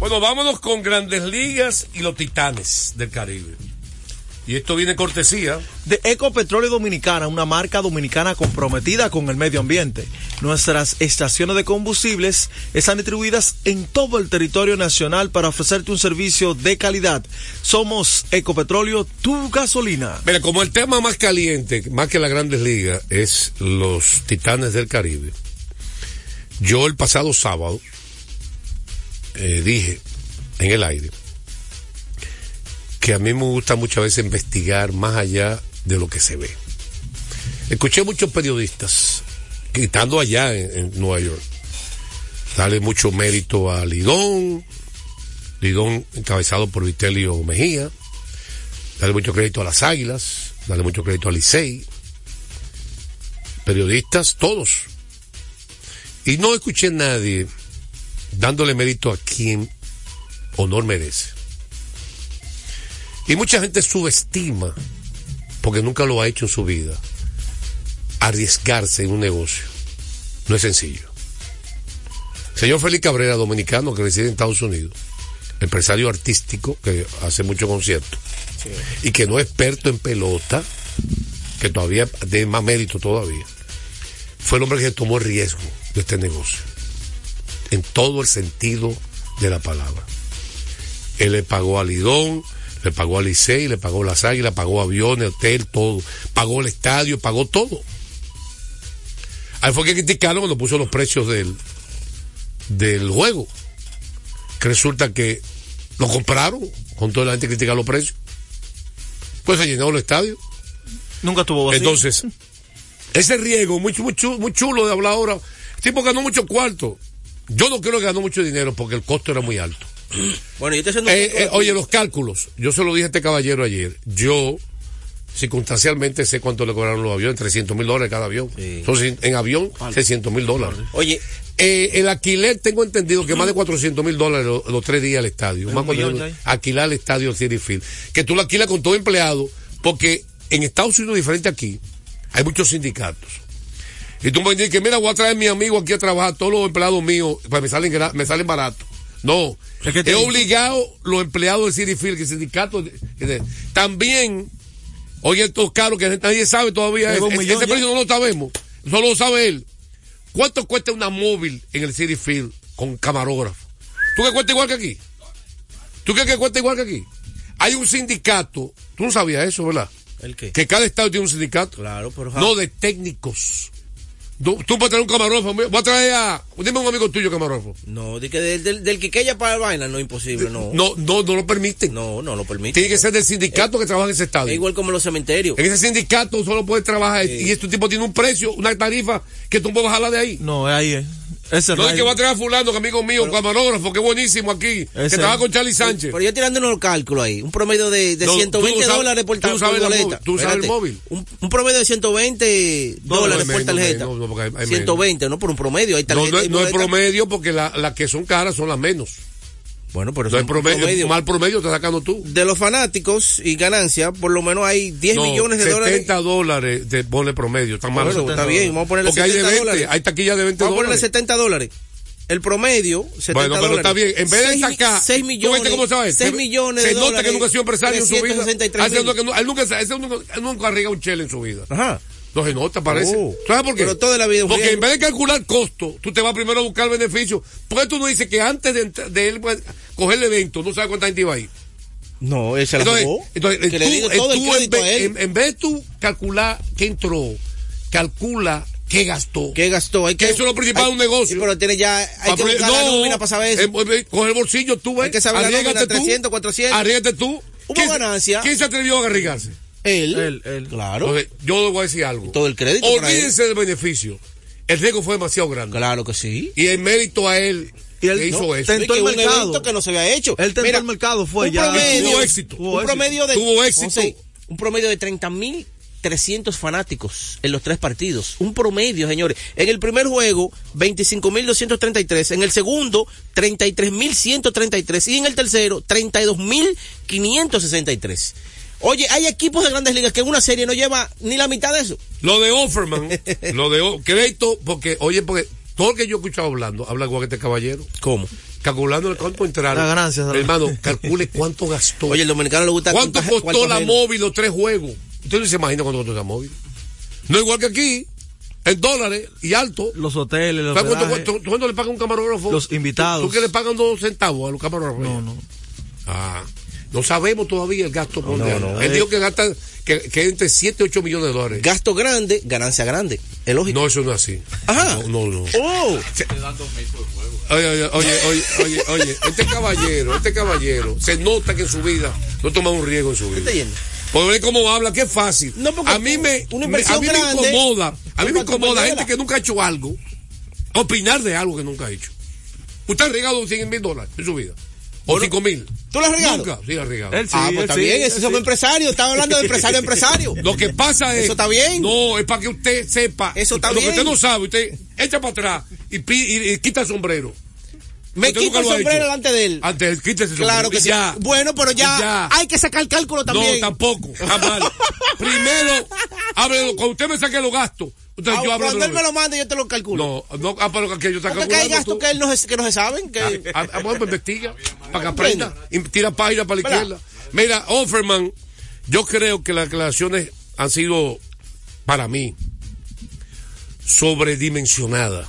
Bueno, vámonos con Grandes Ligas y los Titanes del Caribe. Y esto viene cortesía. De Ecopetróleo Dominicana, una marca dominicana comprometida con el medio ambiente. Nuestras estaciones de combustibles están distribuidas en todo el territorio nacional para ofrecerte un servicio de calidad. Somos Ecopetróleo, tu gasolina. Mira, como el tema más caliente, más que las Grandes Ligas, es los Titanes del Caribe. Yo el pasado sábado eh, dije en el aire que a mí me gusta muchas veces investigar más allá de lo que se ve. Escuché muchos periodistas gritando allá en, en Nueva York. Darle mucho mérito a Lidón, Lidón encabezado por Vitelio Mejía, darle mucho crédito a las Águilas, darle mucho crédito a Licey, periodistas, todos. Y no escuché a nadie dándole mérito a quien honor merece. Y mucha gente subestima, porque nunca lo ha hecho en su vida, arriesgarse en un negocio. No es sencillo. Señor Félix Cabrera, dominicano que reside en Estados Unidos, empresario artístico que hace mucho concierto y que no es experto en pelota, que todavía tiene más mérito todavía, fue el hombre que tomó el riesgo de este negocio, en todo el sentido de la palabra. Él le pagó a Lidón, le pagó a Licey, le pagó las águilas, pagó aviones, hotel, todo, pagó el estadio, pagó todo. Ahí fue que criticaron cuando puso los precios del, del juego. Que resulta que lo compraron, con toda la gente que critica los precios. Pues se llenó el estadio. Nunca tuvo vacío. Entonces, ese riesgo, muy, muy, muy chulo de hablar ahora. El tipo ganó mucho cuarto. Yo no creo que ganó mucho dinero porque el costo era muy alto. Bueno, yo haciendo un Eh, eh, oye, los cálculos. Yo se lo dije a este caballero ayer. Yo, circunstancialmente, sé cuánto le cobraron los aviones. 300 mil dólares cada avión. Cin- en avión, 600 mil dólares. Oye, Eh, el alquiler, tengo entendido que más de 400 mil dólares los, los tres días al estadio. Es Más millón 400 ya. alquilar el estadio City Field. Que tú lo alquilas con todo empleado, porque en Estados Unidos, diferente aquí, hay muchos sindicatos. Y tú me dices que, mira, voy a traer a mi amigo aquí a trabajar, todos los empleados míos, pues me salen, me salen baratos. No, Es que te- he obligado los empleados del City Field, que el sindicato, que también, oye, esto es caro que nadie sabe todavía, ese, millón ese precio no lo sabemos, solo lo sabe él. ¿Cuánto cuesta una móvil en el City Field con camarógrafo? ¿Tú que cuesta igual que aquí? ¿Tú crees que cuesta igual que aquí? Hay un sindicato, tú no sabías eso, ¿verdad? ¿el qué? Que cada estado tiene un sindicato. Claro, pero... No de técnicos. Tú, tú puedes traer un camarógrafo. Voy a traer a. Dime un amigo tuyo camarógrafo. No, de que del, del, del Quiqueya para el vaina, no, imposible, no. No, no, no lo permiten. No, no lo permite. Tiene que ser del sindicato que trabaja en ese Es estadio. igual como los cementerios. En ese sindicato solo puede trabajar y este tipo tiene un precio, una tarifa que tú puedes bajarla de ahí. No, ahí es. Ese No es que va a traer a fulano, que amigo mío, camarógrafo, que buenísimo aquí, que trabaja con Charlie Sánchez. Pero yo tirando los cálculos ahí, un promedio de, de No, tú 120 no sabes- dólares por tú no tar- sabes boleta. móvil, tú sabes el móvil. Un, un promedio de 120 dólares no, por menos, tarjeta. menos, no, porque hay- hay 120, no por un promedio, hay No, tarjeta no, no es promedio porque la- las que son caras son las menos. Bueno, pero No es es promedio, mal promedio estás sacando tú. De los fanáticos y ganancias, por lo menos hay 10 No, millones de 70 dólares. dólares de ponle promedio, está mal. Bueno, está bien, vamos a ponerle Porque hay de 70 20, dólares. hay taquillas de 20 Vamos a ponerle dólares. 70 dólares. El promedio, 70 Bueno, pero dólares. está bien. En vez de sacar. 6 ¿tú millones. cómo sabes? 6 Se- millones Se de nota dólares. que nunca ha sido empresario en su vida. 363 Haciendo mil. que nu- él nunca, nunca, él nunca arriesga un chele en su vida. Ajá. No se nota, parece. Oh. ¿Sabes por qué? Pero toda la vida Porque en vez de calcular costo, tú te vas primero a buscar beneficio. ¿Por qué tú no dices que antes de, él pues, coger el evento, no sabes cuánta gente iba ahí? No, él se la Entonces, jugó. entonces, que tú, le eh, el en, a vez, él. en- en vez de tú calcular qué entró, calcula qué gastó. ¿Qué gastó? Hay Que que, eso es lo principal de un negocio. Sí, pero tiene ya, hay que buscar la no, nómina para saber eso. eh, eh, Coge el bolsillo tú, ves. Hay que saber la nómina, tú. 300, 400. Arriégate tú. Hubo ¿Quién- ganancia. ¿Quién se atrevió a arriesgarse? Él. Él, él. Claro. Entonces, yo le voy a decir algo. Todo el crédito. Olvídense del beneficio. El riesgo fue demasiado grande. Claro que sí. Y el mérito a él Y él que hizo no, eso. tentó el que un mercado. que no se había hecho. Él tentó Mira, el mercado, fue un ya. promedio, Tuvo éxito. Tuvo un éxito. promedio de Tuvo éxito. José, un promedio de 30 mil 300 fanáticos en los tres partidos. Un promedio, señores. En el primer juego, 25.233. En el segundo, 33.133. Y en el tercero, 32.563. Oye, hay equipos de grandes ligas que en una serie no lleva ni la mitad de eso. Lo de Offerman, lo de crédito, porque, oye, porque todo el que yo he escuchado hablando, habla igual que este caballero. ¿Cómo? Calculando el cuánto entraron. La ganancia. Hermano, calcule cuánto gastó. Oye, el dominicano le gusta ¿Cuánto costó la móvil los tres juegos? Usted no se imagina cuánto costó la móvil. No igual que aquí, en dólares y alto. Los hoteles, los ¿Sabes cuánto, cuánto- cuánto le paga un camarógrafo? Los invitados. ¿Tú, tú que le pagan dos centavos a los camarógrafos? No, no. Ah, no sabemos todavía el gasto mundial. no, Él dijo que gasta que, que entre 7 y 8 millones de dólares. Gasto grande, ganancia grande. Es lógico. No, eso no es así. Ajá. No, no, no. Oh. Oye, oye, oye, oye, oye, oye, este caballero, este caballero, se nota que en su vida no ha tomado un riesgo en su ¿Qué está vida. Por ver cómo habla, qué fácil. No, a mí me, una me- a mí me incomoda, a mí me incomoda gente que nunca ha hecho algo, opinar de algo que nunca ha hecho. Usted ha regado 100 mil dólares en su vida. O 5 mil. ¿Tú lo has regado? Nunca, sí, ha regado. Él sí, ah, pues él está sí, bien, son sí. empresarios. Estaba hablando de empresario a empresario. Lo que pasa es. Eso está bien. No, es para que usted sepa. Eso está lo bien. que usted no sabe, usted echa para atrás y, pi- y- y quita el sombrero. Me Usted quito nunca el lo sombrero delante de él. Antes, él, quítese el Claro que sí. ya. Bueno, pero ya, ya. hay que sacar cálculo también. No, tampoco, jamás. Primero, háblelo, cuando usted me saque los gastos, entonces Ah, yo hablo Cuando él me lo mande, yo te lo calculo. No, no, ah, pero que yo está Porque hay calculando gastos tú. que, él no se, que no se saben. Que... Ah, ah, bueno, pues investiga, para que aprenda, y tira página para la ¿Verdad? izquierda. Mira, Offerman, yo creo que las declaraciones han sido, para mí, sobredimensionadas.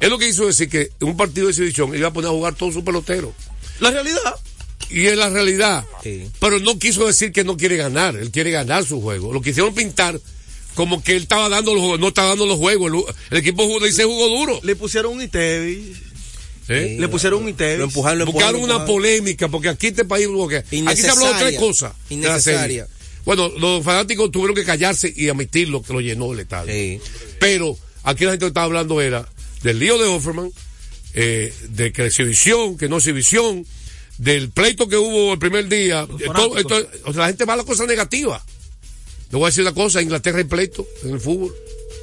Es lo que hizo decir que en un partido de exhibición iba a poner a jugar todo su pelotero. La realidad. Y es la realidad. Sí. Pero no quiso decir que no quiere ganar. Él quiere ganar su juego. Lo quisieron pintar como que él estaba dando los juegos. No está dando los juegos. El, el equipo jugó- dice jugó duro. Le pusieron un ITEVI. ¿eh? Le pusieron un ITEVI. Lo empujaron, lo Buscaron empujaron, lo una polémica, porque aquí este país hubo que. Aquí se habló de tres cosas. Innecesaria. Bueno, los fanáticos tuvieron que callarse y admitirlo que lo llenó el estadio. Sí. Pero aquí la gente estaba hablando era del lío de Offerman, eh, de que exhibición, que no exhibición, del pleito que hubo el primer día. Todo- esto- o sea, la gente va a la cosa negativa. Le voy a decir una cosa, Inglaterra hay pleito en el fútbol.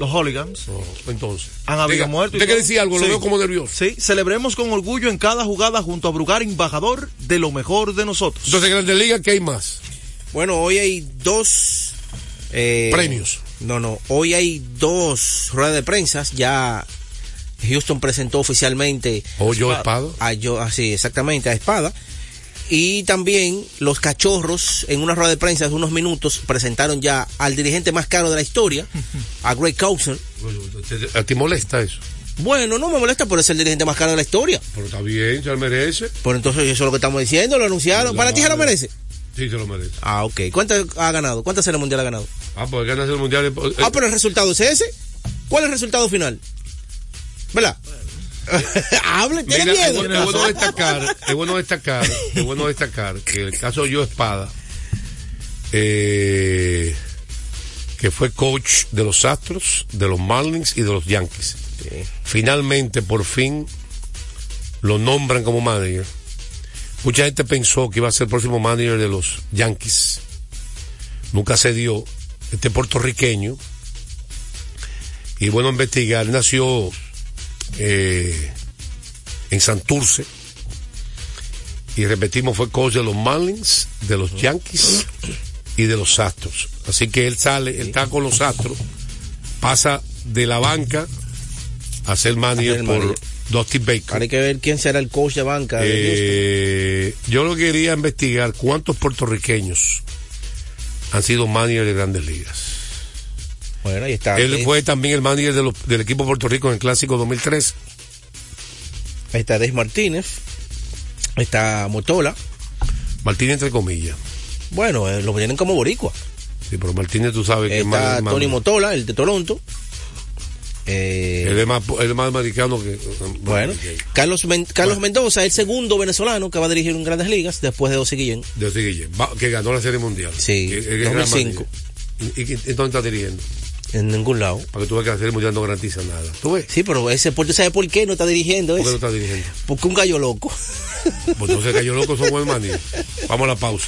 Los hooligans. Entonces. Han habido Diga, muertos. ¿Usted quiere todo. decir algo? Lo Sí. veo como nervioso. Sí, celebremos con orgullo en cada jugada junto a Brugar, embajador de lo mejor de nosotros. Entonces, en Grandes Ligas, ¿qué hay más? Bueno, hoy hay dos eh, Premios. No, no. Hoy hay dos ruedas de prensa. Ya Houston presentó oficialmente O yo, Espada. a yo, así exactamente a Espada. Y también los cachorros, en una rueda de prensa de unos minutos, presentaron ya al dirigente más caro de la historia, a Greg Coulson. ¿A ti molesta eso? Bueno, no me molesta por ser el dirigente más caro de la historia. Pero está bien, se lo merece. Por entonces eso es lo que estamos diciendo, lo anunciaron. ¿Para ti se lo merece? Sí, se lo merece. Ah, ok. ¿Cuántas ha ganado? ¿Cuántas series mundial ha ganado? Ah, pues ganas el mundial. eh, Ah, pero el resultado es ese. ¿Cuál es el resultado final? ¿Verdad? Hable, tiene Mira, miedo. bueno- es bueno destacar, es bueno destacar, es bueno destacar que el caso de Joe Espada, eh, que fue coach de los Astros, de los Marlins y de los Yankees. Finalmente, por fin, lo nombran como manager. Mucha gente pensó que iba a ser el próximo manager de los Yankees. Nunca se dio. Este puertorriqueño. Y bueno, investigar, nació eh, en Santurce. Y repetimos, fue coach de los Marlins, de los Yankees y de los Astros. Así que él sale, él está con los Astros, pasa de la banca a ser manager por. Dusty Baker. Hay que ver quién será el coach de banca. de Eh, yo lo que quería investigar cuántos puertorriqueños han sido manager de grandes ligas. Bueno, ahí está. Él Ahí- fue también el manager de los- del equipo de Puerto Rico en el Clásico 2003. Ahí está Des Martínez. Ahí está Motola. Martínez entre comillas. Bueno, eh, lo tienen como boricua. Sí, pero Martínez tú sabes que es más- más- Tony Motola, el de Toronto. Eh, Él es más, él es más americano que. bueno, Carlos, Men- Carlos Mendoza, el segundo venezolano que va a dirigir en Grandes Ligas después de José Guillén. De José Guillén, que ganó la Serie Mundial. Sí, Que- que es gran 2005. manager. ¿Y, y, y dónde está dirigiendo? En ningún lado. Para que tú veas que Serie Mundial no garantiza nada. ¿Tú ves? Sí, pero ese por, ¿tú sabes por qué no está dirigiendo ¿Por qué eso? no está dirigiendo? Porque un gallo loco. Pues entonces Gallo Loco son buen maní. Vamos a la pausa.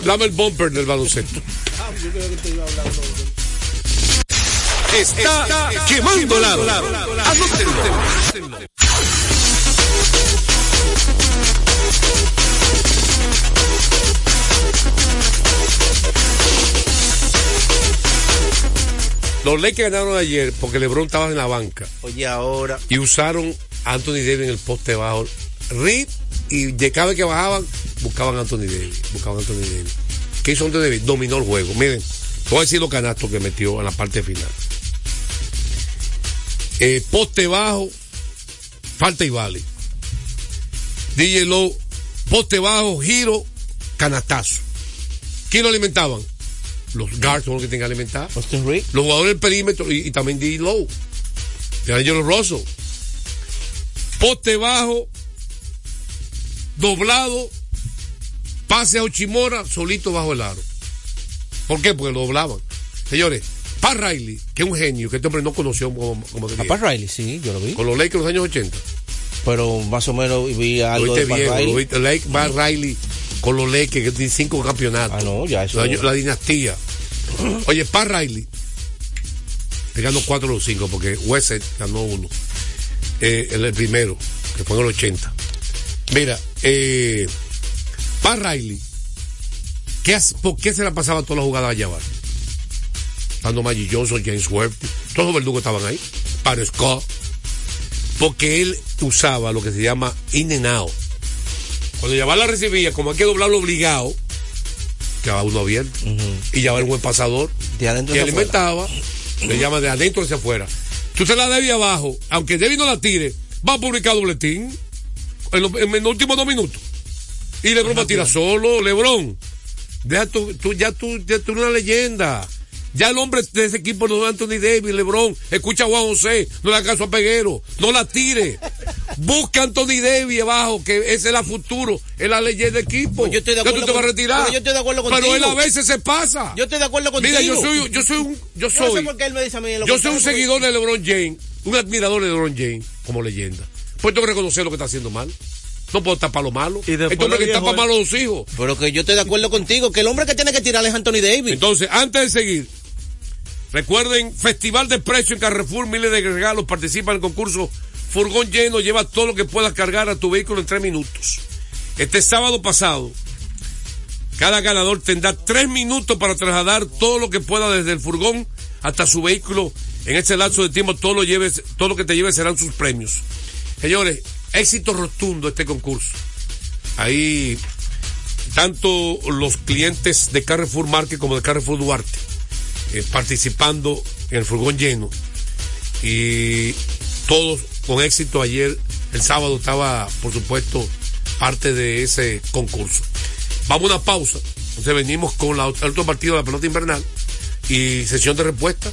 Dame el bumper del baloncesto. Está, quemando lado. Anótenlo. Los Lakers ganaron ayer porque LeBron estaba en la banca Oye, ahora. y usaron a Anthony Davis en el poste bajo. Reed y de cada vez que bajaban, buscaban a Anthony Davis. Buscaban a Anthony Davis. ¿Qué hizo Anthony Davis? Dominó el juego. Miren, voy a decir los canastos que metió en la parte final. Eh, poste bajo, falta y vale. DJ Low, poste bajo, giro, canastazo. ¿Quién lo alimentaban? Los guards son los que tienen que alimentar. Austin Reed. Los jugadores del perímetro y, y también DJ Low. De Angelo Rosso. Poste bajo, doblado, pase a Ochimora, solito bajo el aro. ¿Por qué? Porque lo doblaban. Señores, Pat Riley, que es un genio, que este hombre no conoció como, como A. Pat Riley, sí, yo lo vi. Con los Lakers en los años 80. Pero más o menos vi algo Lo de viste Pat bien, Riley. lo viste. Lake, Pat Riley con los Lakers, que tiene cinco campeonatos. Ah, no, ya eso- La, dinastía. Oye, Pat Riley, le ganó cuatro de los cinco, porque Wesset ganó uno. Eh, el, el primero, que fue en el 80. Mira, eh, Pat Riley, ¿qué ¿por qué se la pasaba toda la jugada allá abajo? Cuando Maggie Johnson, James Webb, todos los verdugos estaban ahí. Para Scott. Porque él usaba lo que se llama in and out. Cuando Yabar la recibía, como hay que doblarlo obligado, quedaba uno abierto. Y Yabar el buen pasador. De adentro y hacia alimentaba, le llama de adentro hacia afuera. Tú se la debes abajo, aunque Debbie no la tire, va a publicar dobletín en, los- en los últimos dos minutos. Y Lebron va a tirar solo, Lebron. Deja tú, tú- ya tú, ya tú eres una leyenda. Ya el hombre de ese equipo no es Anthony Davis, Lebron. Escucha a Juan José, no le haga caso a Peguero, no la tire. Busca a Anthony Davis abajo, que ese es el futuro, es la leyenda del equipo. Pues yo estoy de Ya acuerdo tú te vas a retirar. pero yo estoy de acuerdo Pero contigo. él a veces se pasa. Yo estoy de acuerdo contigo. Mira, yo soy, yo soy un, yo no sé soy, por qué él me dice a mí lo yo soy un seguidor de LeBron James, un admirador de LeBron James como leyenda. Pues tengo que reconocer lo que está haciendo mal. No puedo tapar lo malo. Y después Este hombre lo que tapa malo a los hijos. Pero que yo estoy de acuerdo contigo, que el hombre que tiene que tirar es Anthony Davis. Entonces, antes de seguir, recuerden, Festival de Precio en Carrefour, miles de regalos, participa en el concurso Furgón lleno, lleva todo lo que puedas cargar a tu vehículo en tres minutos. Este sábado pasado, Cada ganador tendrá tres minutos para trasladar todo lo que pueda desde el furgón hasta su vehículo. En ese lapso de tiempo todo lo lleves, todo lo que te lleves serán sus premios. Señores, éxito rotundo este concurso. Ahí tanto los clientes de Carrefour Market como de Carrefour Duarte eh, participando en el furgón lleno. Y todos con éxito. Ayer el sábado estaba por supuesto parte de ese concurso. Vamos a una pausa. Entonces venimos con el otro partido de la pelota invernal y sesión de respuesta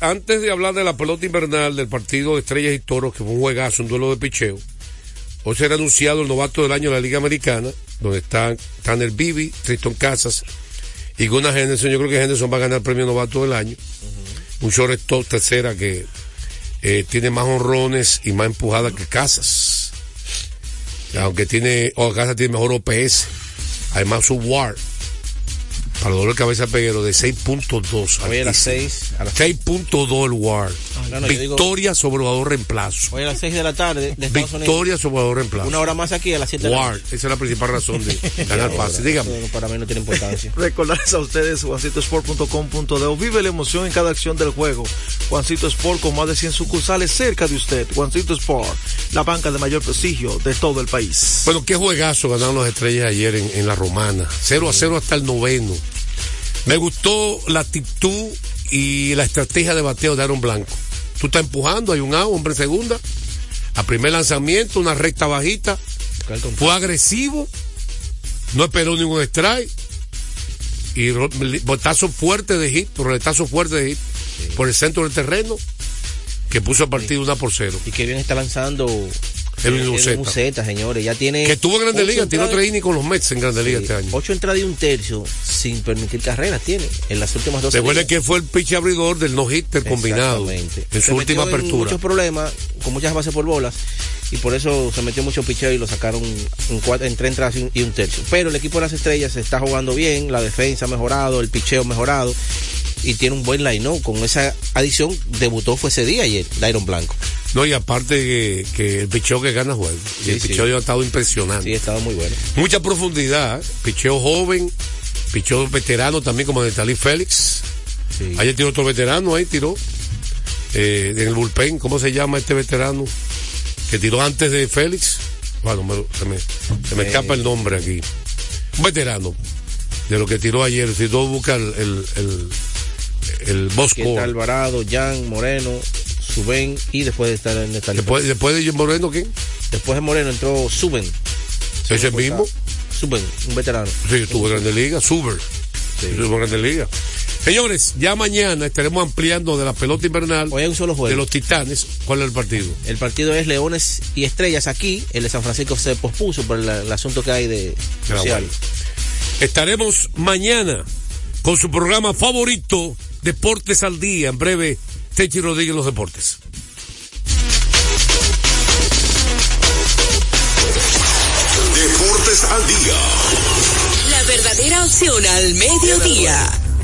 antes de hablar de la pelota invernal del partido de Estrellas y Toros, que fue un juegazo, un duelo de picheo, hoy será anunciado el novato del año de la Liga Americana, donde están Tanner Bibi, Tristan Casas y Gunnar Henderson. Yo creo que Henderson va a ganar el premio novato del año. Un shortstop tercera que eh, tiene más honrones y más empujada que Casas. Aunque tiene, o Casas tiene mejor OPS. Además su WAR para dolor de cabeza peguero de 6.2. Hoy a las 6. A las 6.2 el WAR. No, no, yo digo- Victoria sobre jugador reemplazo. Hoy a las 6 de la tarde de Estados Unidos. Victoria sobre jugador reemplazo. Una hora más aquí a las 7 de la WAR. noche. Esa es la principal razón de ganar pase. Dígame. Eso Para mí no tiene importancia. Recordarles a ustedes juancitosport.com.de vive la emoción en cada acción del juego. Juancito Sport con más de 100 sucursales cerca de usted. Juancito Sport, la banca de mayor prestigio de todo el país. Bueno, qué juegazo ganaron los estrellas ayer en, en la romana. 0 a 0 hasta el noveno. Me gustó la actitud y la estrategia de bateo de Aaron Blanco. Tú estás empujando, hay un out, hombre en segunda. A primer lanzamiento, una recta bajita. Fue agresivo. No esperó ningún strike. Y botazo fuerte de hit, roletazo fuerte de hit por el centro del terreno que puso el partido una por cero. Y que bien está lanzando Edwin Edwin Uceta. Uceta, señores. Ya tiene. Que estuvo en Grande ocho Liga, tiró entradas- tres innings con los Mets en Grande Liga Sí, este año. Ocho entradas y un tercio sin permitir carreras tiene en las últimas dos Recuerden salidas. que fue el pitch abridor del no-hitter combinado Exactamente. en Se su última metió en apertura. muchos problemas, con muchas bases por bolas, y por eso se metió mucho picheo y lo sacaron en, cuatro, en tres entradas y un tercio. Pero el equipo de las estrellas se está jugando bien, la defensa ha mejorado, el picheo mejorado, y tiene un buen line Con esa adición, debutó fue ese día ayer, Dairon Blanco. No, y aparte que, que el picheo que gana juego. y Sí, el sí. picheo ha estado impresionante. Sí, ha estado muy bueno. Mucha profundidad, picheo joven, picheo veterano también como Netalí Félix. Ayer tiró otro veterano ahí, tiró. eh, en el bullpen, ¿cómo se llama este veterano? Que tiró antes de Félix. Bueno, me- se me, se me Eh. escapa el nombre aquí. Un veterano de lo que tiró ayer. Si tú buscas el, el, el, el score. Alvarado, Jan, Moreno, Suben, y después de estar en esta Después, después de Moreno, ¿quién? Después de Moreno entró Suben. ¿Ese mismo? Suben, un veterano. Sí, estuvo en Grande Liga, Suber. Estuvo en Grande Liga. Señores, ya mañana estaremos ampliando de la pelota invernal Hoy hay un solo juego. de los Titanes. ¿Cuál es el partido? El partido es Leones y Estrellas aquí. El de San Francisco se pospuso por el, el asunto que hay de Ah, social. bueno. Estaremos mañana con su programa favorito, Deportes al Día. En breve, Techi Rodríguez, los deportes. Deportes al día. La verdadera opción al mediodía.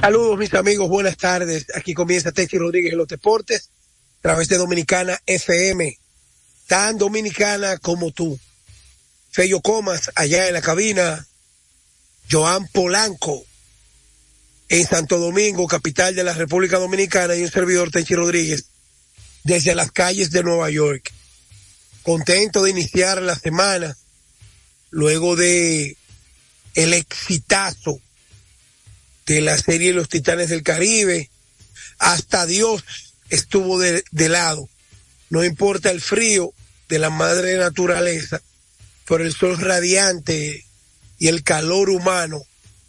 Saludos mis amigos, buenas tardes. Aquí comienza Techi Rodríguez en los deportes a través de Dominicana FM, tan dominicana como tú. Fello Comas allá en la cabina, Joan Polanco en Santo Domingo, capital de la República Dominicana y un servidor Techi Rodríguez desde las calles de Nueva York. Contento de iniciar la semana luego de el exitazo de la serie Los Titanes del Caribe. Hasta Dios estuvo de, lado. No importa el frío de la madre naturaleza, pero el sol radiante y el calor humano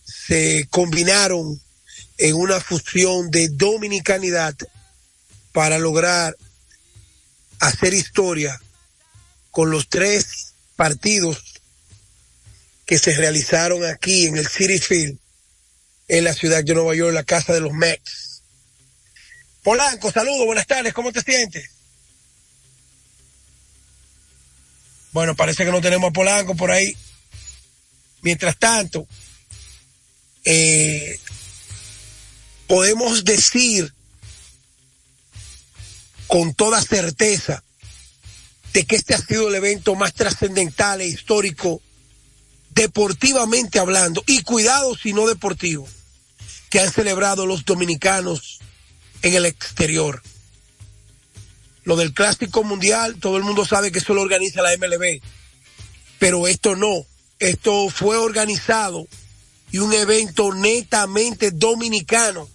se combinaron en una fusión de dominicanidad para lograr hacer historia con los tres partidos que se realizaron aquí en el City Field en la ciudad de Nueva York, la casa de los Mets. Polanco, saludos, buenas tardes, ¿cómo te sientes? Bueno, parece que no tenemos a Polanco por ahí. Mientras tanto, eh, podemos decir con toda certeza de que este ha sido el evento más trascendental e histórico deportivamente hablando, y cuidado si no deportivo, que han celebrado los dominicanos en el exterior. Lo del clásico mundial, todo el mundo sabe que eso lo organiza la MLB, pero esto no, esto fue organizado y un evento netamente dominicano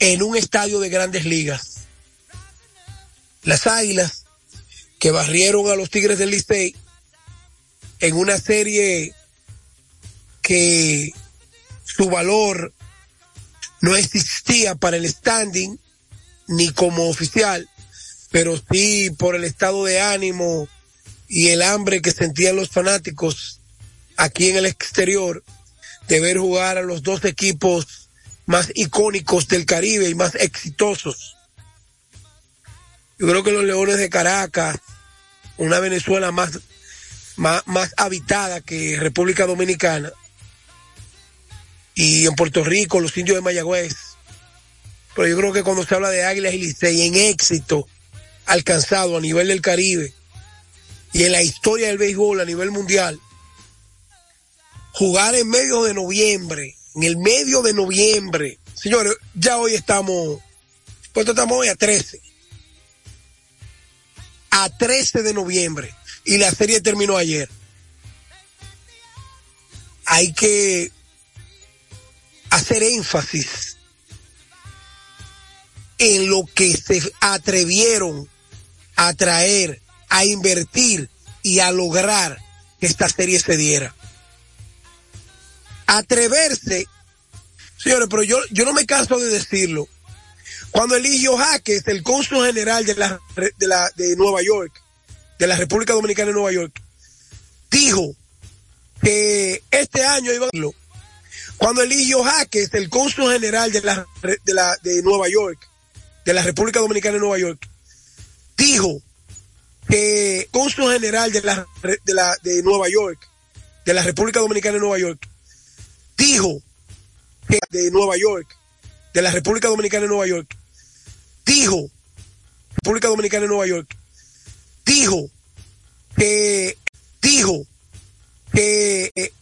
en un estadio de grandes ligas. Las Águilas, que barrieron a los Tigres del Licey en una serie que su valor no existía para el standing ni como oficial, pero sí por el estado de ánimo y el hambre que sentían los fanáticos aquí en el exterior de ver jugar a los dos equipos más icónicos del Caribe y más exitosos. Yo creo que los Leones de Caracas, una Venezuela más, más, más habitada que República Dominicana, y en Puerto Rico, los indios de Mayagüez. Pero yo creo que cuando se habla de Águilas y Licey en éxito alcanzado a nivel del Caribe y en la historia del béisbol a nivel mundial, jugar en medio de noviembre, en el medio de noviembre, señores, ya hoy estamos, pues estamos hoy a 13, a 13 de noviembre y la serie terminó ayer. Hay que hacer énfasis en lo que se atrevieron a traer, a invertir y a lograr que esta serie se diera. Atreverse, señores, pero yo, yo no me canso de decirlo. Cuando Eligio Jaques, el cónsul general de la, de de Nueva York, de la República Dominicana de Nueva York, dijo que este año iba a cuando Eligio Jaques, el cónsul general de Nueva York, de la República Dominicana de Nueva York, dijo que cónsul general de de Nueva York, de la República Dominicana de Nueva York, dijo que de Nueva York, de la República Dominicana de Nueva York, dijo República Dominicana de Nueva York, dijo que dijo que